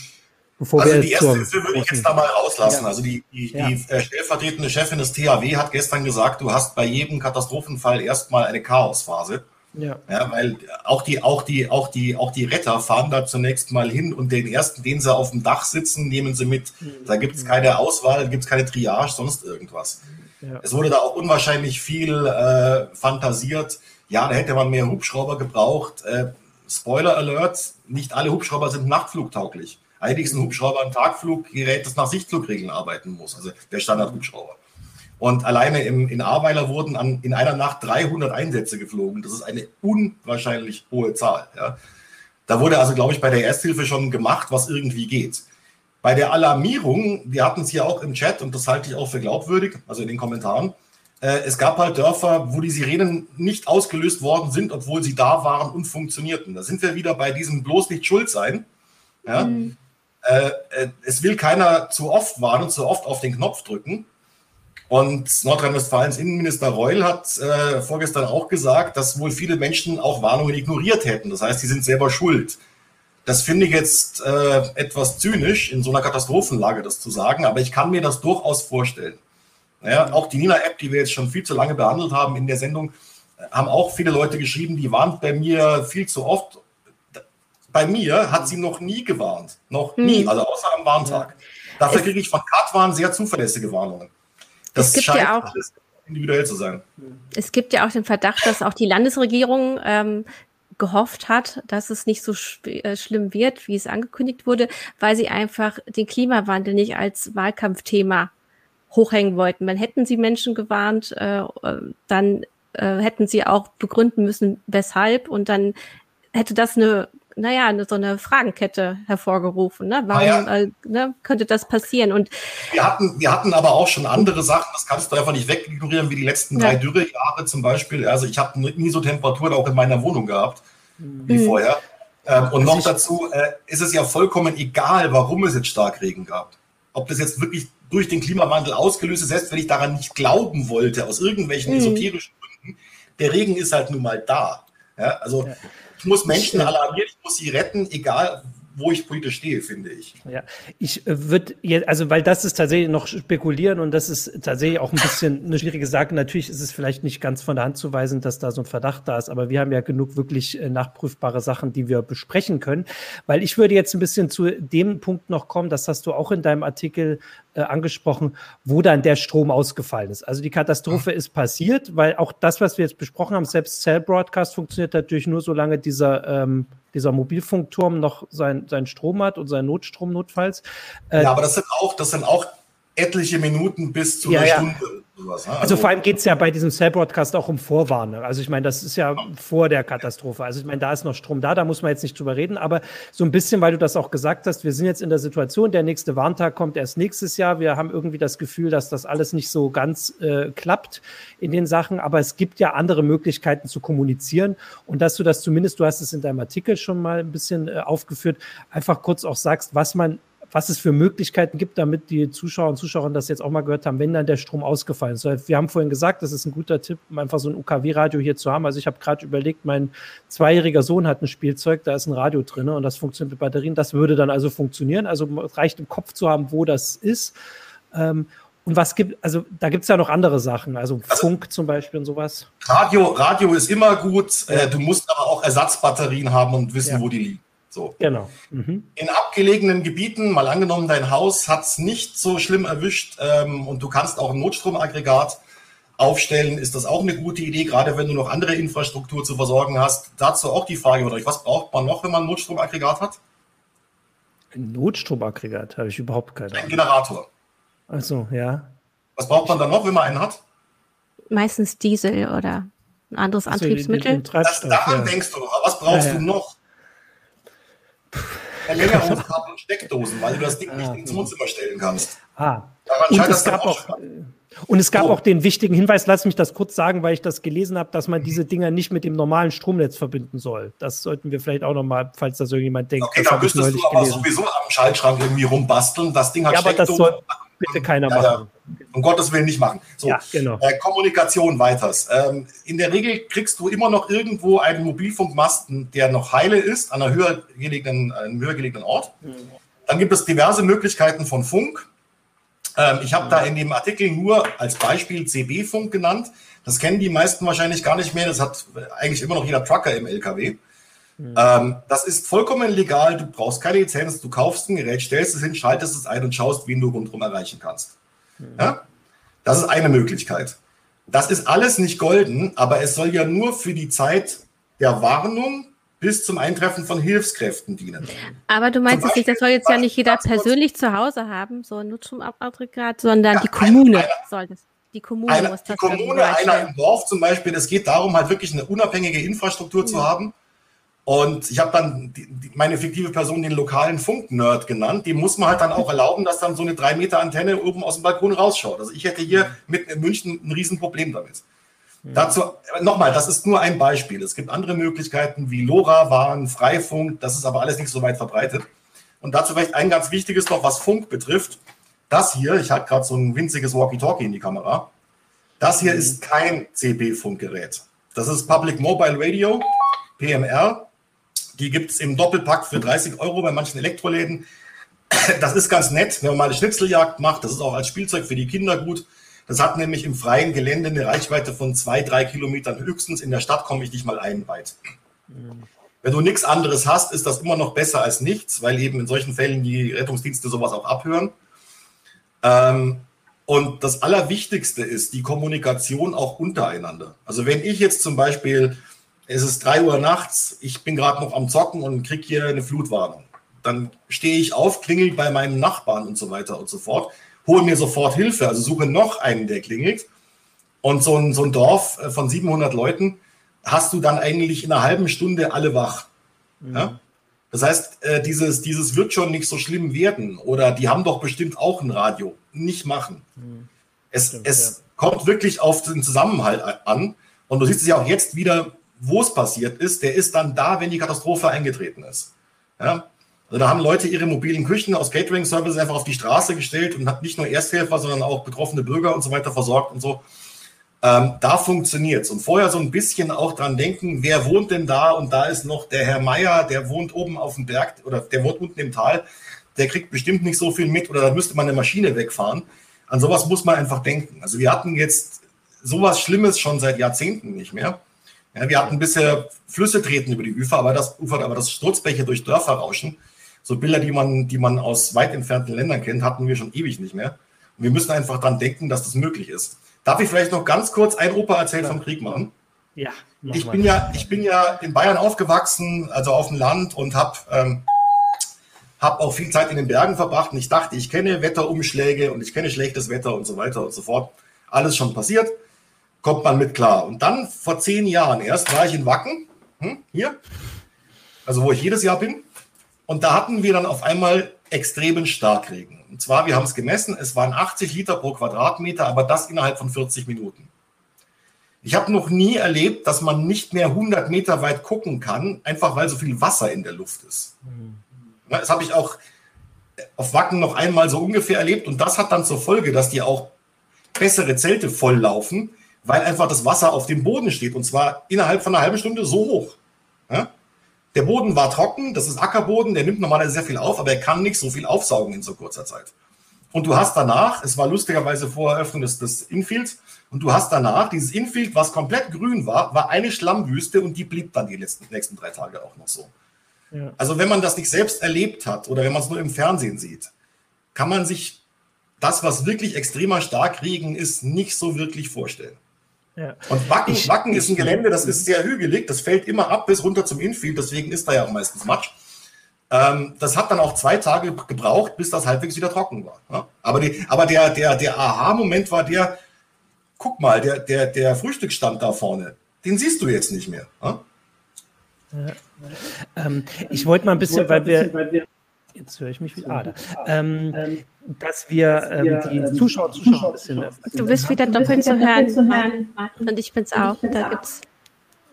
Bevor also die erste Hilfe würde ich jetzt da mal rauslassen. Ja. Also die, die, ja. die äh, stellvertretende Chefin des THW hat gestern gesagt, du hast bei jedem Katastrophenfall erstmal eine Chaosphase. Ja. ja. Weil auch die, auch die, auch die, auch die Retter fahren da zunächst mal hin und den ersten, den sie auf dem Dach sitzen, nehmen sie mit. Mhm. Da gibt es keine Auswahl, gibt es keine Triage, sonst irgendwas. Ja. Es wurde da auch unwahrscheinlich viel äh, fantasiert. Ja, da hätte man mehr Hubschrauber gebraucht. Äh, Spoiler Alert, nicht alle Hubschrauber sind nachtflugtauglich. Eigentlich Hubschrauber ein Tagfluggerät, das nach Sichtflugregeln arbeiten muss, also der Standardhubschrauber. Und alleine im, in Ahrweiler wurden an, in einer Nacht 300 Einsätze geflogen. Das ist eine unwahrscheinlich hohe Zahl. Ja. Da wurde also, glaube ich, bei der Ersthilfe schon gemacht, was irgendwie geht. Bei der Alarmierung, wir hatten es hier auch im Chat und das halte ich auch für glaubwürdig, also in den Kommentaren. Äh, es gab halt Dörfer, wo die Sirenen nicht ausgelöst worden sind, obwohl sie da waren und funktionierten. Da sind wir wieder bei diesem bloß nicht schuld sein. Ja? Mhm. Äh, äh, es will keiner zu oft warnen, zu oft auf den Knopf drücken. Und Nordrhein-Westfalens Innenminister Reul hat äh, vorgestern auch gesagt, dass wohl viele Menschen auch Warnungen ignoriert hätten. Das heißt, sie sind selber schuld. Das finde ich jetzt äh, etwas zynisch, in so einer Katastrophenlage das zu sagen, aber ich kann mir das durchaus vorstellen. Ja, auch die Nina-App, die wir jetzt schon viel zu lange behandelt haben in der Sendung, haben auch viele Leute geschrieben, die warnt bei mir viel zu oft bei mir hat sie noch nie gewarnt. Noch nie, hm. also außer am Warntag. Ja. Dafür kriege ich von Katwan sehr zuverlässige Warnungen. Das es gibt scheint ja auch individuell zu sein. Es gibt ja auch den Verdacht, dass auch die Landesregierung ähm, gehofft hat, dass es nicht so äh, schlimm wird, wie es angekündigt wurde, weil sie einfach den Klimawandel nicht als Wahlkampfthema hochhängen wollten. Wenn hätten sie Menschen gewarnt, äh dann äh, hätten sie auch begründen müssen, weshalb, und dann hätte das eine naja, so eine Fragenkette hervorgerufen. Ne? Warum ja. äh, ne, könnte das passieren? Und wir hatten, wir hatten aber auch schon andere Sachen, das kannst du einfach nicht wegignorieren, wie die letzten ja. drei Dürrejahre zum Beispiel. Also ich habe nie so Temperaturen auch in meiner Wohnung gehabt wie mhm. vorher. Ähm, und noch dazu äh, ist es ja vollkommen egal, warum es jetzt Starkregen gab. Ob das jetzt wirklich durch den Klimawandel ausgelöst ist, selbst wenn ich daran nicht glauben wollte, aus irgendwelchen mhm. esoterischen Gründen, der Regen ist halt nun mal da. Ja, also ja. Ich muss Menschen alarmieren, ich muss sie retten, egal wo ich politisch stehe, finde ich. Ja, ich äh, würde jetzt, also weil das ist tatsächlich noch spekulieren und das ist tatsächlich auch ein bisschen eine schwierige Sache. Natürlich ist es vielleicht nicht ganz von der Hand zu weisen, dass da so ein Verdacht da ist, aber wir haben ja genug wirklich äh, nachprüfbare Sachen, die wir besprechen können. Weil ich würde jetzt ein bisschen zu dem Punkt noch kommen, das hast du auch in deinem Artikel äh, angesprochen, wo dann der Strom ausgefallen ist. Also die Katastrophe mhm. ist passiert, weil auch das, was wir jetzt besprochen haben, selbst Cell Broadcast funktioniert natürlich nur, solange dieser ähm, dieser Mobilfunkturm noch sein, sein Strom hat und seinen Notstrom notfalls. Äh, ja, aber das sind auch, das sind auch etliche Minuten bis zu ja, einer ja. Stunde. Sowas, ne? also, also, vor allem geht es ja bei diesem Cell-Broadcast auch um Vorwarnung. Also ich meine, das ist ja, vor der Katastrophe. Also ich meine, da ist noch Strom da, da muss man jetzt nicht drüber reden, aber so ein bisschen, weil du das auch gesagt hast, wir sind jetzt in der Situation, der nächste Warntag kommt erst nächstes Jahr. Wir haben irgendwie das Gefühl, dass das alles nicht so ganz äh, klappt in den Sachen, aber es gibt ja andere Möglichkeiten zu kommunizieren und dass du das zumindest, du hast es in deinem Artikel schon mal ein bisschen äh, aufgeführt, einfach kurz auch sagst, was man was es für Möglichkeiten gibt, damit die Zuschauer und Zuschauerinnen das jetzt auch mal gehört haben, wenn dann der Strom ausgefallen ist. Wir haben vorhin gesagt, das ist ein guter Tipp, einfach so ein UKW-Radio hier zu haben. Also ich habe gerade überlegt, mein zweijähriger Sohn hat ein Spielzeug, da ist ein Radio drin und das funktioniert mit Batterien. Das würde dann also funktionieren. Also es reicht im Kopf zu haben, wo das ist. Ähm, und was gibt, also da gibt es ja noch andere Sachen, also, also Funk zum Beispiel und sowas. Radio, Radio ist immer gut, äh, du musst aber auch Ersatzbatterien haben und wissen, ja. wo die liegen. So. Genau. Mhm. In abgelegenen Gebieten, mal angenommen, dein Haus hat es nicht so schlimm erwischt ähm, und du kannst auch ein Notstromaggregat aufstellen, ist das auch eine gute Idee, gerade wenn du noch andere Infrastruktur zu versorgen hast. Dazu auch die Frage oder was braucht man noch, wenn man ein Notstromaggregat hat? Ein Notstromaggregat habe ich überhaupt keine Ahnung. Ein Generator. Also ja. Was braucht man dann noch, wenn man einen hat? Meistens Diesel oder ein anderes also Antriebsmittel. Den, den das, daran ja. denkst du noch. Was brauchst ja, ja. du noch? Verlängerungskabel <laughs> und Steckdosen, weil du das Ding nicht ins Wohnzimmer stellen kannst. Ah. Daran und es gab auch, auch und es gab oh. auch den wichtigen Hinweis, lass mich das kurz sagen, weil ich das gelesen habe, dass man diese Dinger nicht mit dem normalen Stromnetz verbinden soll. Das sollten wir vielleicht auch nochmal, falls das irgendjemand denkt. Okay, da müsstest du aber gelesen. sowieso am Schaltschrank irgendwie rumbasteln. Das Ding hat ja, soll bitte keiner ja, machen. Ja. Um Gottes Willen nicht machen. So, ja, genau. äh, Kommunikation weiters. Ähm, in der Regel kriegst du immer noch irgendwo einen Mobilfunkmasten, der noch heile ist, an einer höher gelegenen, einem höher gelegenen Ort. Mhm. Dann gibt es diverse Möglichkeiten von Funk. Ähm, ich habe da in dem Artikel nur als Beispiel CB-Funk genannt. Das kennen die meisten wahrscheinlich gar nicht mehr. Das hat eigentlich immer noch jeder Trucker im LKW. Mhm. Ähm, das ist vollkommen legal. Du brauchst keine Lizenz. Du kaufst ein Gerät, stellst es hin, schaltest es ein und schaust, wen du rundherum erreichen kannst. Mhm. Ja? Das ist eine Möglichkeit. Das ist alles nicht golden, aber es soll ja nur für die Zeit der Warnung bis zum Eintreffen von Hilfskräften dienen. Aber du meinst nicht, das soll jetzt ja nicht jeder persönlich zu Hause haben, so ein Nutzstromaggregat, sondern ja, die Kommune einer, soll das. Die Kommune eine, muss das Die Kommune, einer im Dorf zum Beispiel, es geht darum, halt wirklich eine unabhängige Infrastruktur mhm. zu haben. Und ich habe dann die, die, meine fiktive Person den lokalen Funk-Nerd genannt. Dem muss man halt dann auch erlauben, dass dann so eine 3 Meter Antenne oben aus dem Balkon rausschaut. Also ich hätte hier mit in München ein Riesenproblem damit. Dazu nochmal, das ist nur ein Beispiel. Es gibt andere Möglichkeiten wie LoRa, WAN, Freifunk. Das ist aber alles nicht so weit verbreitet. Und dazu vielleicht ein ganz wichtiges noch, was Funk betrifft. Das hier, ich halte gerade so ein winziges Walkie-Talkie in die Kamera. Das hier mhm. ist kein CB-Funkgerät. Das ist Public Mobile Radio, PMR. Die gibt es im Doppelpack für 30 Euro bei manchen Elektroläden. Das ist ganz nett, wenn man mal eine Schnitzeljagd macht. Das ist auch als Spielzeug für die Kinder gut. Das hat nämlich im freien Gelände eine Reichweite von zwei, drei Kilometern höchstens. In der Stadt komme ich nicht mal ein weit. Wenn du nichts anderes hast, ist das immer noch besser als nichts, weil eben in solchen Fällen die Rettungsdienste sowas auch abhören. Ähm, und das Allerwichtigste ist die Kommunikation auch untereinander. Also wenn ich jetzt zum Beispiel, es ist drei Uhr nachts, ich bin gerade noch am Zocken und kriege hier eine Flutwarnung, dann stehe ich auf, klingel bei meinem Nachbarn und so weiter und so fort hole mir sofort Hilfe, also suche noch einen, der klingelt. Und so ein, so ein Dorf äh, von 700 Leuten hast du dann eigentlich in einer halben Stunde alle wach. Mhm. Ja? Das heißt, äh, dieses, dieses wird schon nicht so schlimm werden. Oder die haben doch bestimmt auch ein Radio. Nicht machen. Mhm. Es, Stimmt, es ja. kommt wirklich auf den Zusammenhalt an. Und du siehst es ja auch jetzt wieder, wo es passiert ist. Der ist dann da, wenn die Katastrophe eingetreten ist. Ja? Also da haben Leute ihre mobilen Küchen aus Catering-Services einfach auf die Straße gestellt und hat nicht nur Ersthelfer, sondern auch betroffene Bürger und so weiter versorgt und so. Ähm, da funktioniert es. Und vorher so ein bisschen auch dran denken, wer wohnt denn da? Und da ist noch der Herr Meier, der wohnt oben auf dem Berg oder der wohnt unten im Tal. Der kriegt bestimmt nicht so viel mit oder da müsste man eine Maschine wegfahren. An sowas muss man einfach denken. Also wir hatten jetzt sowas Schlimmes schon seit Jahrzehnten nicht mehr. Ja, wir hatten bisher Flüsse treten über die Ufer, aber das Ufer, aber das Sturzbäche durch Dörfer rauschen so Bilder, die man, die man aus weit entfernten Ländern kennt, hatten wir schon ewig nicht mehr. Und wir müssen einfach dann denken, dass das möglich ist. Darf ich vielleicht noch ganz kurz ein Opa erzählt vom Krieg machen? Ja. Ich bin ja, ich bin ja in Bayern aufgewachsen, also auf dem Land und habe ähm, hab auch viel Zeit in den Bergen verbracht. Und ich dachte, ich kenne Wetterumschläge und ich kenne schlechtes Wetter und so weiter und so fort. Alles schon passiert, kommt man mit klar. Und dann vor zehn Jahren erst war ich in Wacken, hm, hier, also wo ich jedes Jahr bin. Und da hatten wir dann auf einmal extremen Starkregen. Und zwar, wir haben es gemessen, es waren 80 Liter pro Quadratmeter, aber das innerhalb von 40 Minuten. Ich habe noch nie erlebt, dass man nicht mehr 100 Meter weit gucken kann, einfach weil so viel Wasser in der Luft ist. Mhm. Das habe ich auch auf Wacken noch einmal so ungefähr erlebt und das hat dann zur Folge, dass die auch bessere Zelte volllaufen, weil einfach das Wasser auf dem Boden steht und zwar innerhalb von einer halben Stunde so hoch. Ja? Der Boden war trocken, das ist Ackerboden, der nimmt normalerweise sehr viel auf, aber er kann nicht so viel aufsaugen in so kurzer Zeit. und du hast danach, es war lustigerweise vor Eröffnung des, des Infields, und du hast danach dieses Infield, was komplett grün war, war eine Schlammwüste und die blieb dann die letzten, nächsten drei Tage auch noch so. Ja. Also wenn man das nicht selbst erlebt hat oder wenn man es nur im Fernsehen sieht, kann man sich das, was wirklich extremer Starkregen ist, nicht so wirklich vorstellen. Ja. Und Wacken, ich, Wacken ist ein Gelände, das ist sehr hügelig, das fällt immer ab bis runter zum Infield, deswegen ist da ja auch meistens Matsch. Ähm, das hat dann auch zwei Tage gebraucht, bis das halbwegs wieder trocken war. Ja? Aber, die, aber der, der, der Aha-Moment war der, guck mal, der, der, der Frühstücksstand da vorne, den siehst du jetzt nicht mehr. Ja? Ja. Ähm, ich wollte mal ein bisschen, weil wir, jetzt höre ich mich wieder, ah, da, ähm, dass wir ähm, die Zuschauer, Zuschauer ein bisschen. Du bist wieder doppelt zu hören, und ich bin's auch. Da gibt's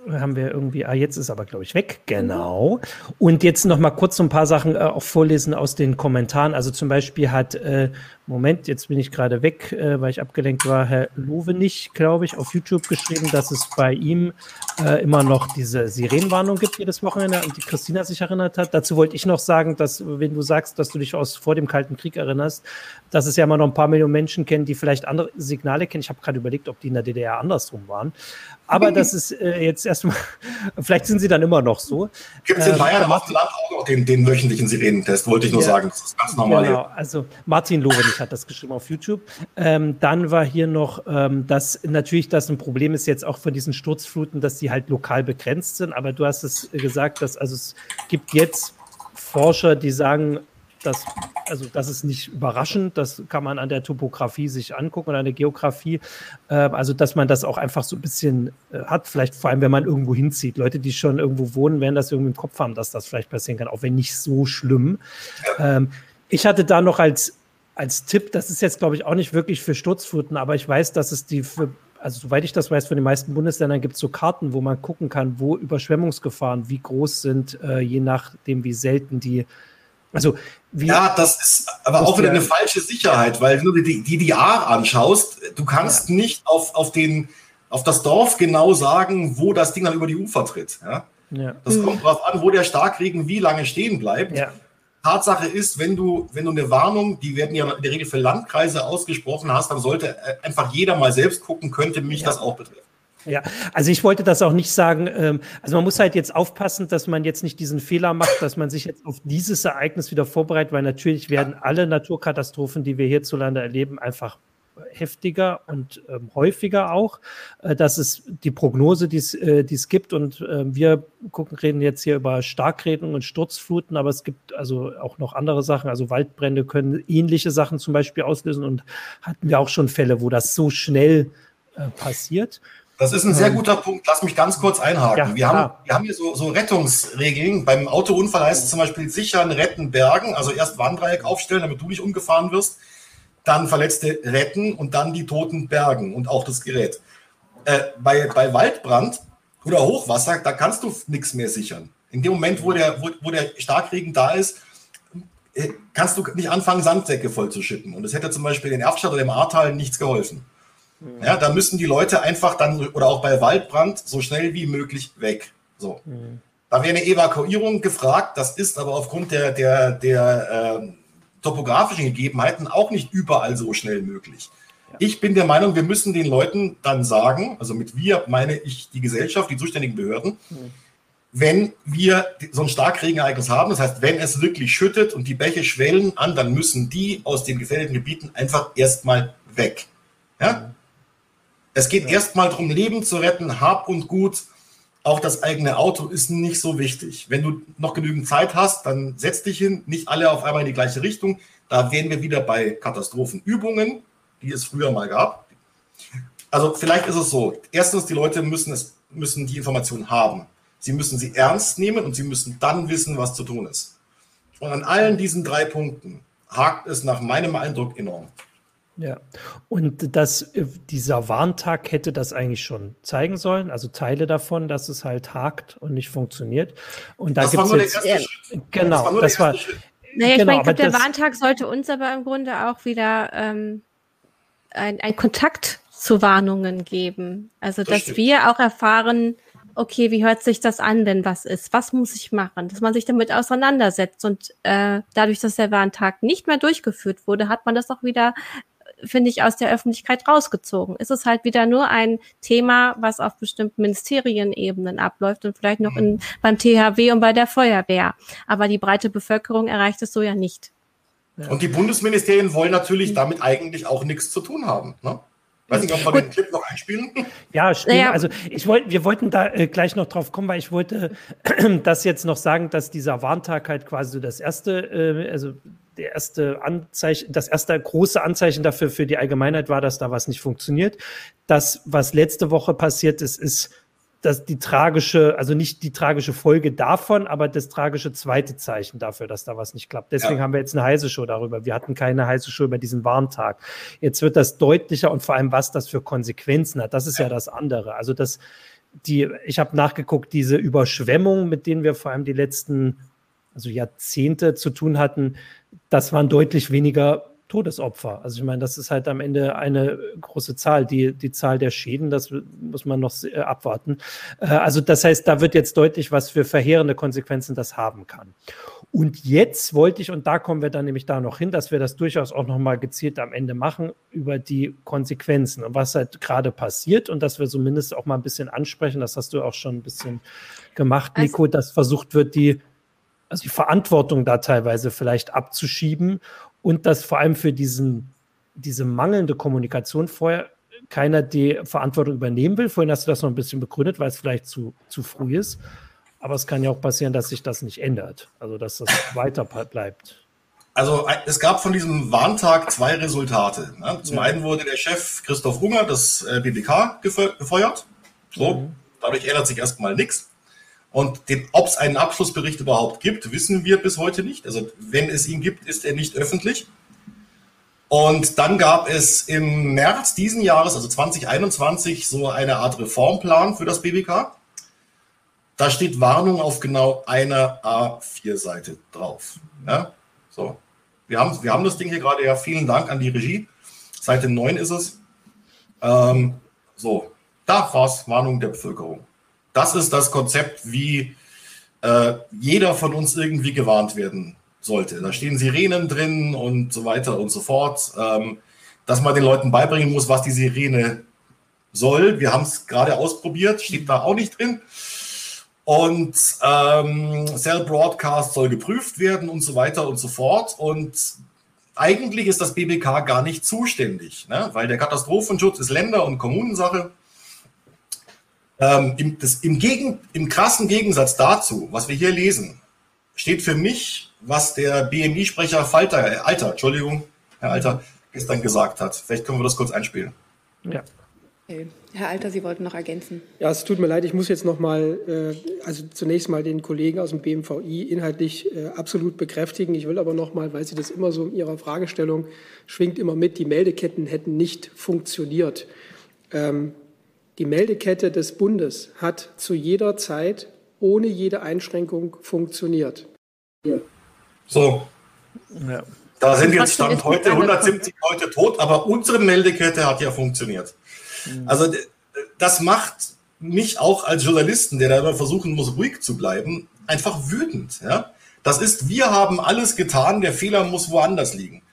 haben wir irgendwie, ah, jetzt ist aber, glaube ich, weg. Genau. Und jetzt noch mal kurz so ein paar Sachen äh, auch vorlesen aus den Kommentaren. Also zum Beispiel hat, äh, Moment, jetzt bin ich gerade weg, äh, weil ich abgelenkt war, Herr Lovenich, glaube ich, auf YouTube geschrieben, dass es bei ihm äh, immer noch diese Sirenenwarnung gibt jedes Wochenende und die Christina sich erinnert hat. Dazu wollte ich noch sagen, dass, wenn du sagst, dass du dich aus vor dem Kalten Krieg erinnerst, dass es ja immer noch ein paar Millionen Menschen kennen, die vielleicht andere Signale kennen. Ich habe gerade überlegt, ob die in der DDR andersrum waren. Aber <laughs> das ist äh, jetzt erstmal, <laughs> vielleicht sind sie dann immer noch so. Gibt es in ähm, Bayern dem Land auch noch den, den wöchentlichen Sirenentest, wollte ich nur ja, sagen. Das ist ganz normal. Genau, hier. also Martin Lovenich hat das geschrieben auf YouTube. Ähm, dann war hier noch, ähm, dass natürlich das ein Problem ist jetzt auch von diesen Sturzfluten, dass die halt lokal begrenzt sind. Aber du hast es gesagt, dass also es gibt jetzt Forscher, die sagen, das, also das ist nicht überraschend, das kann man an der Topografie sich angucken oder an der Geografie. Äh, also, dass man das auch einfach so ein bisschen äh, hat, vielleicht vor allem, wenn man irgendwo hinzieht. Leute, die schon irgendwo wohnen, werden das irgendwie im Kopf haben, dass das vielleicht passieren kann, auch wenn nicht so schlimm. Ähm, ich hatte da noch als, als Tipp, das ist jetzt, glaube ich, auch nicht wirklich für Sturzfluten, aber ich weiß, dass es die für also soweit ich das weiß, von den meisten Bundesländern gibt es so Karten, wo man gucken kann, wo Überschwemmungsgefahren, wie groß sind, äh, je nachdem, wie selten die also wie ja, das ist aber auch wieder eine falsche Sicherheit, weil wenn du die DDR anschaust, du kannst ja. nicht auf, auf, den, auf das Dorf genau sagen, wo das Ding dann über die Ufer tritt. Ja? ja. Das mhm. kommt darauf an, wo der Starkregen wie lange stehen bleibt. Ja. Tatsache ist, wenn du, wenn du eine Warnung, die werden ja in der Regel für Landkreise ausgesprochen hast, dann sollte äh, einfach jeder mal selbst gucken, könnte mich das auch betreffen. Ja, also ich wollte das auch nicht sagen. Ähm, also man muss halt jetzt aufpassen, dass man jetzt nicht diesen Fehler macht, dass man sich jetzt auf dieses Ereignis wieder vorbereitet, weil natürlich werden alle Naturkatastrophen, die wir hierzulande erleben, einfach heftiger und ähm, häufiger auch. Äh, das ist die Prognose, die äh, es gibt. Und äh, wir gucken, reden jetzt hier über Starkregen und Sturzfluten, aber es gibt also auch noch andere Sachen. Also Waldbrände können ähnliche Sachen zum Beispiel auslösen und hatten wir auch schon Fälle, wo das so schnell äh, passiert. Das ist ein sehr guter Punkt. Lass mich ganz kurz einhaken. Ja, wir, haben, wir haben hier so, so Rettungsregeln. Beim Autounfall heißt es zum Beispiel sichern, retten, bergen. Also erst Warndreieck aufstellen, damit du nicht umgefahren wirst. Dann Verletzte retten und dann die Toten bergen und auch das Gerät. Äh, bei, bei Waldbrand oder Hochwasser, da kannst du nichts mehr sichern. In dem Moment, wo der, wo, wo der Starkregen da ist, äh, kannst du nicht anfangen, Sandsäcke voll zu schippen. Und es hätte zum Beispiel in Erftstadt oder im Ahrtal nichts geholfen. Mhm. Ja, da müssen die Leute einfach dann, oder auch bei Waldbrand, so schnell wie möglich weg. So. Mhm. Da wäre eine Evakuierung gefragt. Das ist aber aufgrund der, der, der äh, topografischen Gegebenheiten auch nicht überall so schnell möglich. Ja. Ich bin der Meinung, wir müssen den Leuten dann sagen, also mit wir meine ich die Gesellschaft, die zuständigen Behörden, mhm. wenn wir so ein Starkregenereignis haben, das heißt, wenn es wirklich schüttet und die Bäche schwellen an, dann müssen die aus den gefährdeten Gebieten einfach erstmal weg. Ja? Mhm. Es geht ja. erstmal darum, Leben zu retten, Hab und Gut. Auch das eigene Auto ist nicht so wichtig. Wenn du noch genügend Zeit hast, dann setz dich hin, nicht alle auf einmal in die gleiche Richtung. Da wären wir wieder bei Katastrophenübungen, die es früher mal gab. Also vielleicht ist es so. Erstens, die Leute müssen, es, müssen die Informationen haben. Sie müssen sie ernst nehmen und sie müssen dann wissen, was zu tun ist. Und an allen diesen drei Punkten hakt es nach meinem Eindruck enorm. Ja, und das, äh, dieser Warntag hätte das eigentlich schon zeigen sollen, also Teile davon, dass es halt hakt und nicht funktioniert. Und da gibt es jetzt. Ja, genau, das war. Das war naja, genau, ich meine, der Warntag sollte uns aber im Grunde auch wieder ähm, ein, ein Kontakt zu Warnungen geben. Also, das dass stimmt. wir auch erfahren, okay, wie hört sich das an, wenn was ist? Was muss ich machen? Dass man sich damit auseinandersetzt. Und äh, dadurch, dass der Warntag nicht mehr durchgeführt wurde, hat man das auch wieder finde ich, aus der Öffentlichkeit rausgezogen. Es ist halt wieder nur ein Thema, was auf bestimmten Ministerienebenen abläuft und vielleicht noch in, beim THW und bei der Feuerwehr. Aber die breite Bevölkerung erreicht es so ja nicht. Und die Bundesministerien wollen natürlich damit eigentlich auch nichts zu tun haben. Ne? Weiß nicht, ob wir Gut. den Clip noch einspielen. <laughs> Ja, stimmt. Also ich wollte, wir wollten da äh, gleich noch drauf kommen, weil ich wollte <clears throat> das jetzt noch sagen, dass dieser Warntag halt quasi so das erste, äh, also der erste Anzeichen, das erste große Anzeichen dafür für die Allgemeinheit war, dass da was nicht funktioniert. Das, was letzte Woche passiert ist, ist dass die tragische, also nicht die tragische Folge davon, aber das tragische zweite Zeichen dafür, dass da was nicht klappt. Deswegen ja. haben wir jetzt eine heiße Show darüber. Wir hatten keine heiße Show über diesen Warntag. Jetzt wird das deutlicher und vor allem, was das für Konsequenzen hat. Das ist ja, ja das andere. Also das, die, ich habe nachgeguckt, diese Überschwemmung, mit denen wir vor allem die letzten also Jahrzehnte zu tun hatten, das waren deutlich weniger Todesopfer. Also ich meine, das ist halt am Ende eine große Zahl. Die, die Zahl der Schäden, das muss man noch äh, abwarten. Äh, also das heißt, da wird jetzt deutlich, was für verheerende Konsequenzen das haben kann. Und jetzt wollte ich, und da kommen wir dann nämlich da noch hin, dass wir das durchaus auch nochmal gezielt am Ende machen, über die Konsequenzen und was halt gerade passiert und dass wir zumindest auch mal ein bisschen ansprechen, das hast du auch schon ein bisschen gemacht, also Nico, dass versucht wird, die also die Verantwortung da teilweise vielleicht abzuschieben und dass vor allem für diesen, diese mangelnde Kommunikation vorher keiner die Verantwortung übernehmen will. Vorhin hast du das noch ein bisschen begründet, weil es vielleicht zu, zu früh ist. Aber es kann ja auch passieren, dass sich das nicht ändert, also dass das <laughs> weiter bleibt. Also es gab von diesem Warntag zwei Resultate. Ne? Zum ja. einen wurde der Chef Christoph Unger, das äh, BBK, gefeuert. So, mhm. dadurch ändert sich erstmal nichts. Und ob es einen Abschlussbericht überhaupt gibt, wissen wir bis heute nicht. Also wenn es ihn gibt, ist er nicht öffentlich. Und dann gab es im März diesen Jahres, also 2021, so eine Art Reformplan für das BBK. Da steht Warnung auf genau einer A4-Seite drauf. Ja, so. Wir haben, wir haben das Ding hier gerade, ja, vielen Dank an die Regie. Seite 9 ist es. Ähm, so, da war es Warnung der Bevölkerung das ist das Konzept, wie äh, jeder von uns irgendwie gewarnt werden sollte. Da stehen Sirenen drin und so weiter und so fort. Ähm, dass man den Leuten beibringen muss, was die Sirene soll. Wir haben es gerade ausprobiert, steht da auch nicht drin. Und ähm, Cell Broadcast soll geprüft werden und so weiter und so fort. Und eigentlich ist das BBK gar nicht zuständig, ne? weil der Katastrophenschutz ist Länder- und Kommunensache. Ähm, im, das, im, Gegen, Im krassen Gegensatz dazu, was wir hier lesen, steht für mich, was der BMI-Sprecher Falter, äh, Alter, Entschuldigung, Herr Alter, gestern gesagt hat. Vielleicht können wir das kurz einspielen. Ja. Okay. Herr Alter, Sie wollten noch ergänzen. Ja, es tut mir leid, ich muss jetzt noch mal, äh, also zunächst mal den Kollegen aus dem BMVI inhaltlich äh, absolut bekräftigen. Ich will aber noch mal, weil Sie das immer so in Ihrer Fragestellung schwingt immer mit, die Meldeketten hätten nicht funktioniert. Ähm, die Meldekette des Bundes hat zu jeder Zeit ohne jede Einschränkung funktioniert. So. Ja. Da sind jetzt Stand heute 170 Leute tot, aber unsere Meldekette hat ja funktioniert. Mhm. Also das macht mich auch als Journalisten, der da immer versuchen muss, ruhig zu bleiben, einfach wütend. Ja? Das ist, wir haben alles getan, der Fehler muss woanders liegen.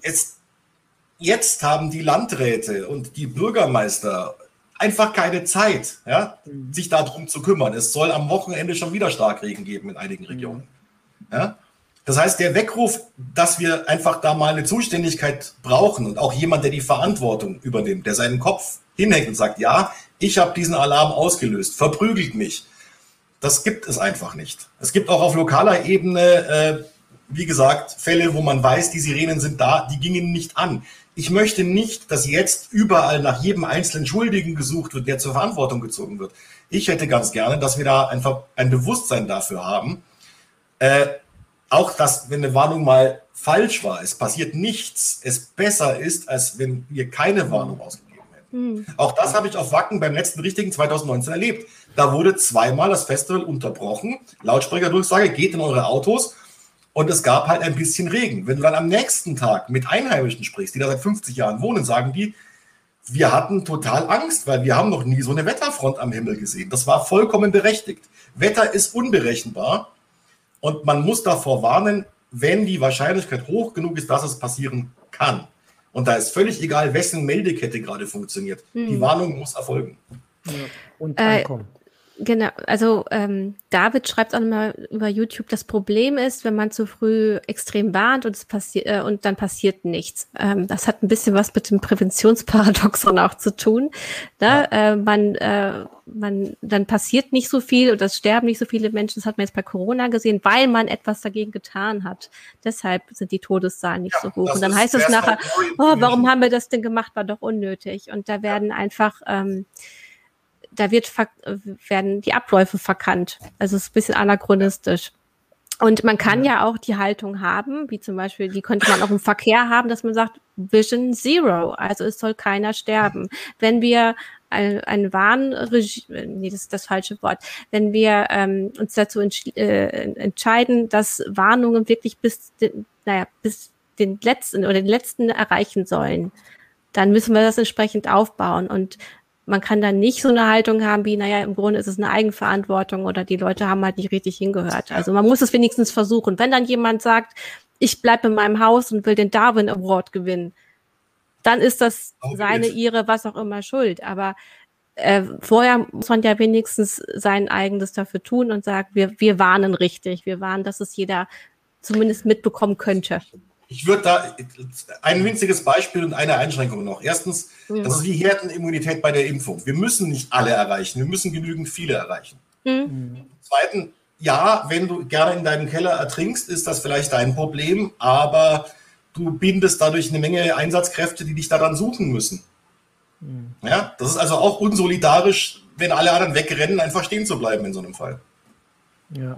Es, jetzt haben die Landräte und die Bürgermeister einfach keine Zeit, ja, mhm. sich darum zu kümmern. Es soll am Wochenende schon wieder Starkregen geben in einigen Regionen. Mhm. Ja? Das heißt, der Weckruf, dass wir einfach da mal eine Zuständigkeit brauchen und auch jemand, der die Verantwortung übernimmt, der seinen Kopf hinhängt und sagt, ja, ich habe diesen Alarm ausgelöst, verprügelt mich. Das gibt es einfach nicht. Es gibt auch auf lokaler Ebene, äh, wie gesagt, Fälle, wo man weiß, die Sirenen sind da, die gingen nicht an ich möchte nicht, dass jetzt überall nach jedem einzelnen Schuldigen gesucht wird, der zur Verantwortung gezogen wird. Ich hätte ganz gerne, dass wir da einfach ein Bewusstsein dafür haben. Äh, auch, dass, wenn eine Warnung mal falsch war, es passiert nichts, es besser ist, als wenn wir keine Warnung ausgegeben hätten. Mhm. Auch das habe ich auf Wacken beim letzten richtigen 2019 erlebt. Da wurde zweimal das Festival unterbrochen. Lautsprecherdurchsage, geht in eure Autos und es gab halt ein bisschen Regen. Wenn du dann am nächsten Tag mit Einheimischen sprichst, die da seit 50 Jahren wohnen, sagen die, wir hatten total Angst, weil wir haben noch nie so eine Wetterfront am Himmel gesehen. Das war vollkommen berechtigt. Wetter ist unberechenbar und man muss davor warnen, wenn die Wahrscheinlichkeit hoch genug ist, dass es passieren kann. Und da ist völlig egal, wessen Meldekette gerade funktioniert. Hm. Die Warnung muss erfolgen. Ja. Und ankommen. Äh, Genau, also ähm, David schreibt auch mal über YouTube, das Problem ist, wenn man zu früh extrem warnt und es passiert äh, und dann passiert nichts. Ähm, das hat ein bisschen was mit dem Präventionsparadoxon auch zu tun. Ne? Ja. Äh, man, äh, man, dann passiert nicht so viel und das sterben nicht so viele Menschen. Das hat man jetzt bei Corona gesehen, weil man etwas dagegen getan hat. Deshalb sind die Todeszahlen nicht ja, so hoch. Und dann heißt es nachher, oh, warum haben wir das denn gemacht? War doch unnötig. Und da werden ja. einfach ähm, da wird werden die Abläufe verkannt. Also es ist ein bisschen anachronistisch. Und man kann ja auch die Haltung haben, wie zum Beispiel, die könnte man auch im Verkehr haben, dass man sagt, Vision Zero, also es soll keiner sterben. Wenn wir ein, ein Warnregime, nee, das ist das falsche Wort, wenn wir ähm, uns dazu äh, entscheiden, dass Warnungen wirklich bis, den, naja, bis den letzten oder den letzten erreichen sollen, dann müssen wir das entsprechend aufbauen. Und man kann dann nicht so eine Haltung haben wie, naja, im Grunde ist es eine Eigenverantwortung oder die Leute haben halt nicht richtig hingehört. Also man muss es wenigstens versuchen. Wenn dann jemand sagt, ich bleibe in meinem Haus und will den Darwin Award gewinnen, dann ist das seine, ihre, was auch immer Schuld. Aber äh, vorher muss man ja wenigstens sein eigenes dafür tun und sagen, wir, wir warnen richtig, wir warnen, dass es jeder zumindest mitbekommen könnte. Ich würde da ein winziges Beispiel und eine Einschränkung noch. Erstens, mhm. das ist die Herdenimmunität bei der Impfung. Wir müssen nicht alle erreichen, wir müssen genügend viele erreichen. Mhm. Zweitens, ja, wenn du gerne in deinem Keller ertrinkst, ist das vielleicht dein Problem, aber du bindest dadurch eine Menge Einsatzkräfte, die dich daran suchen müssen. Mhm. Ja, das ist also auch unsolidarisch, wenn alle anderen wegrennen, einfach stehen zu bleiben in so einem Fall. Ja.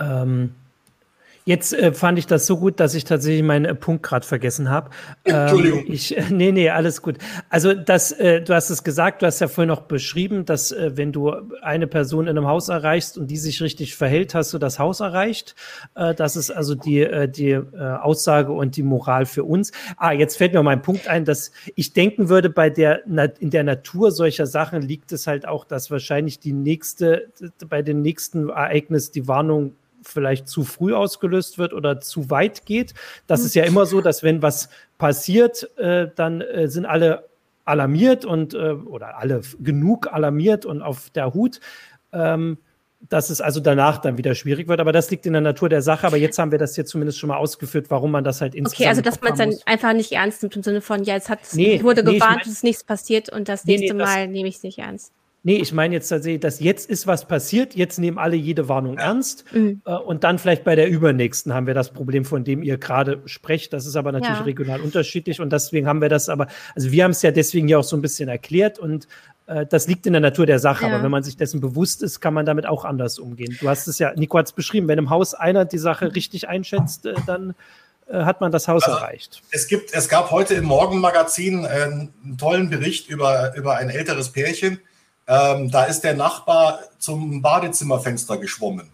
Ähm Jetzt äh, fand ich das so gut, dass ich tatsächlich meinen äh, Punkt gerade vergessen habe. Entschuldigung. Ähm, ich, äh, nee, nee, alles gut. Also das, äh, du hast es gesagt, du hast ja vorhin noch beschrieben, dass äh, wenn du eine Person in einem Haus erreichst und die sich richtig verhält, hast du das Haus erreicht. Äh, das ist also die, äh, die äh, Aussage und die Moral für uns. Ah, jetzt fällt mir mein Punkt ein, dass ich denken würde, bei der in der Natur solcher Sachen liegt es halt auch, dass wahrscheinlich die nächste, bei dem nächsten Ereignis die Warnung vielleicht zu früh ausgelöst wird oder zu weit geht. Das ist ja immer so, dass wenn was passiert, äh, dann äh, sind alle alarmiert und äh, oder alle genug alarmiert und auf der Hut. Ähm, dass es also danach dann wieder schwierig wird. Aber das liegt in der Natur der Sache. Aber jetzt haben wir das hier zumindest schon mal ausgeführt, warum man das halt insgesamt Okay, also dass man es dann einfach nicht ernst nimmt im Sinne von, ja, jetzt hat nee, wurde nee, gewarnt, es ist nichts passiert und das nächste nee, Mal nehme ich es nicht ernst. Nee, ich meine jetzt tatsächlich, dass jetzt ist was passiert, jetzt nehmen alle jede Warnung ernst mhm. äh, und dann vielleicht bei der übernächsten haben wir das Problem, von dem ihr gerade sprecht. Das ist aber natürlich ja. regional unterschiedlich und deswegen haben wir das aber, also wir haben es ja deswegen ja auch so ein bisschen erklärt und äh, das liegt in der Natur der Sache, ja. aber wenn man sich dessen bewusst ist, kann man damit auch anders umgehen. Du hast es ja, Nico hat es beschrieben, wenn im Haus einer die Sache richtig einschätzt, äh, dann äh, hat man das Haus also, erreicht. Es gibt, es gab heute im Morgenmagazin äh, einen tollen Bericht über, über ein älteres Pärchen, ähm, da ist der Nachbar zum Badezimmerfenster geschwommen.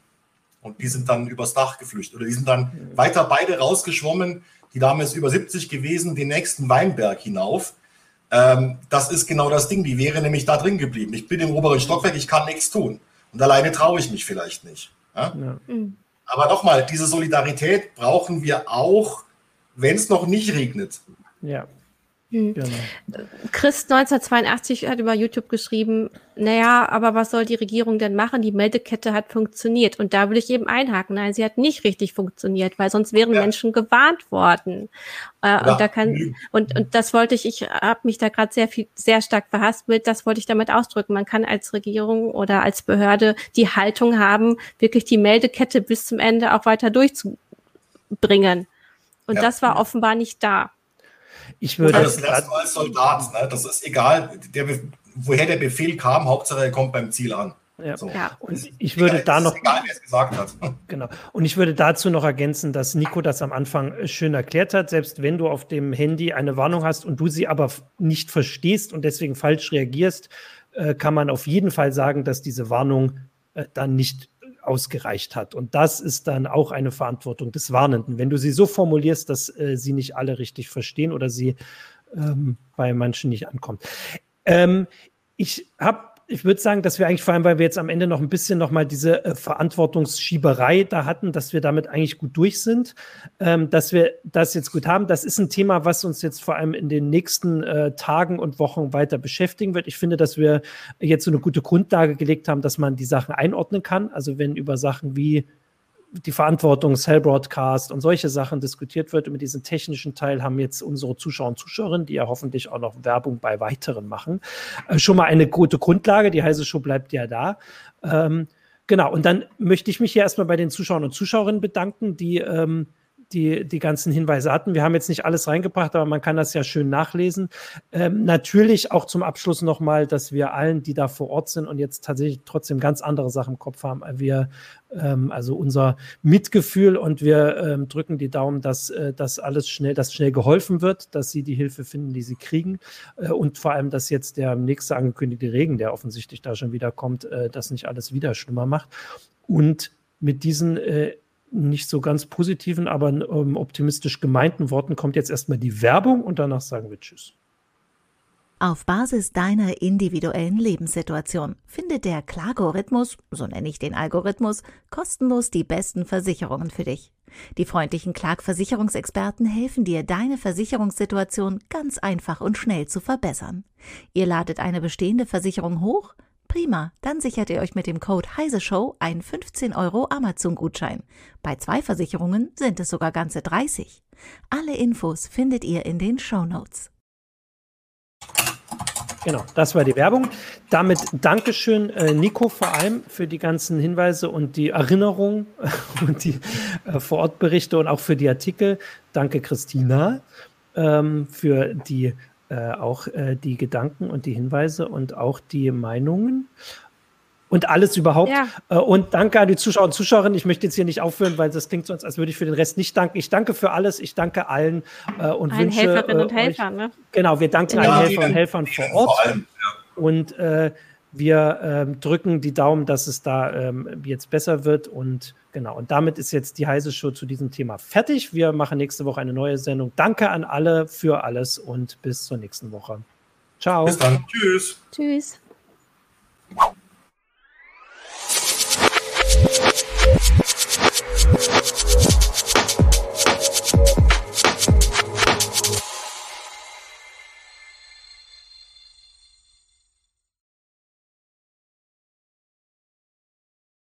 Und die sind dann übers Dach geflüchtet. Oder die sind dann weiter beide rausgeschwommen. Die Dame ist über 70 gewesen, den nächsten Weinberg hinauf. Ähm, das ist genau das Ding. Die wäre nämlich da drin geblieben. Ich bin im oberen Stockwerk, ich kann nichts tun. Und alleine traue ich mich vielleicht nicht. Ja? Ja. Mhm. Aber nochmal, diese Solidarität brauchen wir auch, wenn es noch nicht regnet. Ja. Hm. Genau. Chris 1982 hat über YouTube geschrieben, naja, aber was soll die Regierung denn machen? Die Meldekette hat funktioniert. Und da will ich eben einhaken. Nein, sie hat nicht richtig funktioniert, weil sonst wären ja. Menschen gewarnt worden. Äh, und da kann, und, und das wollte ich, ich habe mich da gerade sehr viel, sehr stark verhaspelt, das wollte ich damit ausdrücken. Man kann als Regierung oder als Behörde die Haltung haben, wirklich die Meldekette bis zum Ende auch weiter durchzubringen. Und ja. das war offenbar nicht da. Ich würde das lernst du als Soldat, ne? das ist egal, der, woher der Befehl kam, Hauptsache er kommt beim Ziel an. Ja. So. ja. Und ich würde egal, da noch. Egal, wer es gesagt hat. <laughs> Genau. Und ich würde dazu noch ergänzen, dass Nico das am Anfang schön erklärt hat. Selbst wenn du auf dem Handy eine Warnung hast und du sie aber nicht verstehst und deswegen falsch reagierst, äh, kann man auf jeden Fall sagen, dass diese Warnung äh, dann nicht ausgereicht hat. Und das ist dann auch eine Verantwortung des Warnenden. Wenn du sie so formulierst, dass äh, sie nicht alle richtig verstehen oder sie ähm, bei manchen nicht ankommt. Ähm, ich habe ich würde sagen, dass wir eigentlich vor allem, weil wir jetzt am Ende noch ein bisschen nochmal diese äh, Verantwortungsschieberei da hatten, dass wir damit eigentlich gut durch sind, ähm, dass wir das jetzt gut haben. Das ist ein Thema, was uns jetzt vor allem in den nächsten äh, Tagen und Wochen weiter beschäftigen wird. Ich finde, dass wir jetzt so eine gute Grundlage gelegt haben, dass man die Sachen einordnen kann. Also wenn über Sachen wie die Verantwortung Cell Broadcast und solche Sachen diskutiert wird. Und mit diesem technischen Teil haben jetzt unsere Zuschauer und Zuschauerinnen, die ja hoffentlich auch noch Werbung bei weiteren machen, äh, schon mal eine gute Grundlage. Die heiße Show bleibt ja da. Ähm, genau, und dann möchte ich mich hier erstmal bei den Zuschauern und Zuschauerinnen bedanken, die ähm, die, die ganzen Hinweise hatten. Wir haben jetzt nicht alles reingebracht, aber man kann das ja schön nachlesen. Ähm, natürlich auch zum Abschluss nochmal, dass wir allen, die da vor Ort sind und jetzt tatsächlich trotzdem ganz andere Sachen im Kopf haben, wir ähm, also unser Mitgefühl und wir ähm, drücken die Daumen, dass äh, das alles schnell, dass schnell geholfen wird, dass sie die Hilfe finden, die sie kriegen äh, und vor allem, dass jetzt der nächste angekündigte Regen, der offensichtlich da schon wieder kommt, äh, das nicht alles wieder schlimmer macht. Und mit diesen äh, nicht so ganz positiven, aber ähm, optimistisch gemeinten Worten kommt jetzt erstmal die Werbung und danach sagen wir Tschüss. Auf Basis deiner individuellen Lebenssituation findet der Klagorithmus, so nenne ich den Algorithmus, kostenlos die besten Versicherungen für dich. Die freundlichen Klagversicherungsexperten helfen dir, deine Versicherungssituation ganz einfach und schnell zu verbessern. Ihr ladet eine bestehende Versicherung hoch, Prima, dann sichert ihr euch mit dem Code HeiseShow einen 15 Euro Amazon-Gutschein. Bei zwei Versicherungen sind es sogar ganze 30. Alle Infos findet ihr in den Show Notes. Genau, das war die Werbung. Damit Dankeschön, äh, Nico, vor allem für die ganzen Hinweise und die Erinnerungen <laughs> und die äh, Vorortberichte und auch für die Artikel. Danke, Christina, ähm, für die äh, auch äh, die Gedanken und die Hinweise und auch die Meinungen und alles überhaupt. Ja. Äh, und danke an die Zuschauer und Zuschauerinnen. Ich möchte jetzt hier nicht aufhören, weil das klingt sonst, als würde ich für den Rest nicht danken. Ich danke für alles. Ich danke allen äh, und allen wünsche Helferinnen und Helfern. Ne? Genau, wir danken ja, allen Helfern und Helfern vor Ort. Vor allem, ja. Und äh, wir ähm, drücken die Daumen, dass es da ähm, jetzt besser wird. Und genau, und damit ist jetzt die heiße Show zu diesem Thema fertig. Wir machen nächste Woche eine neue Sendung. Danke an alle für alles und bis zur nächsten Woche. Ciao. Bis dann. Tschüss. Tschüss.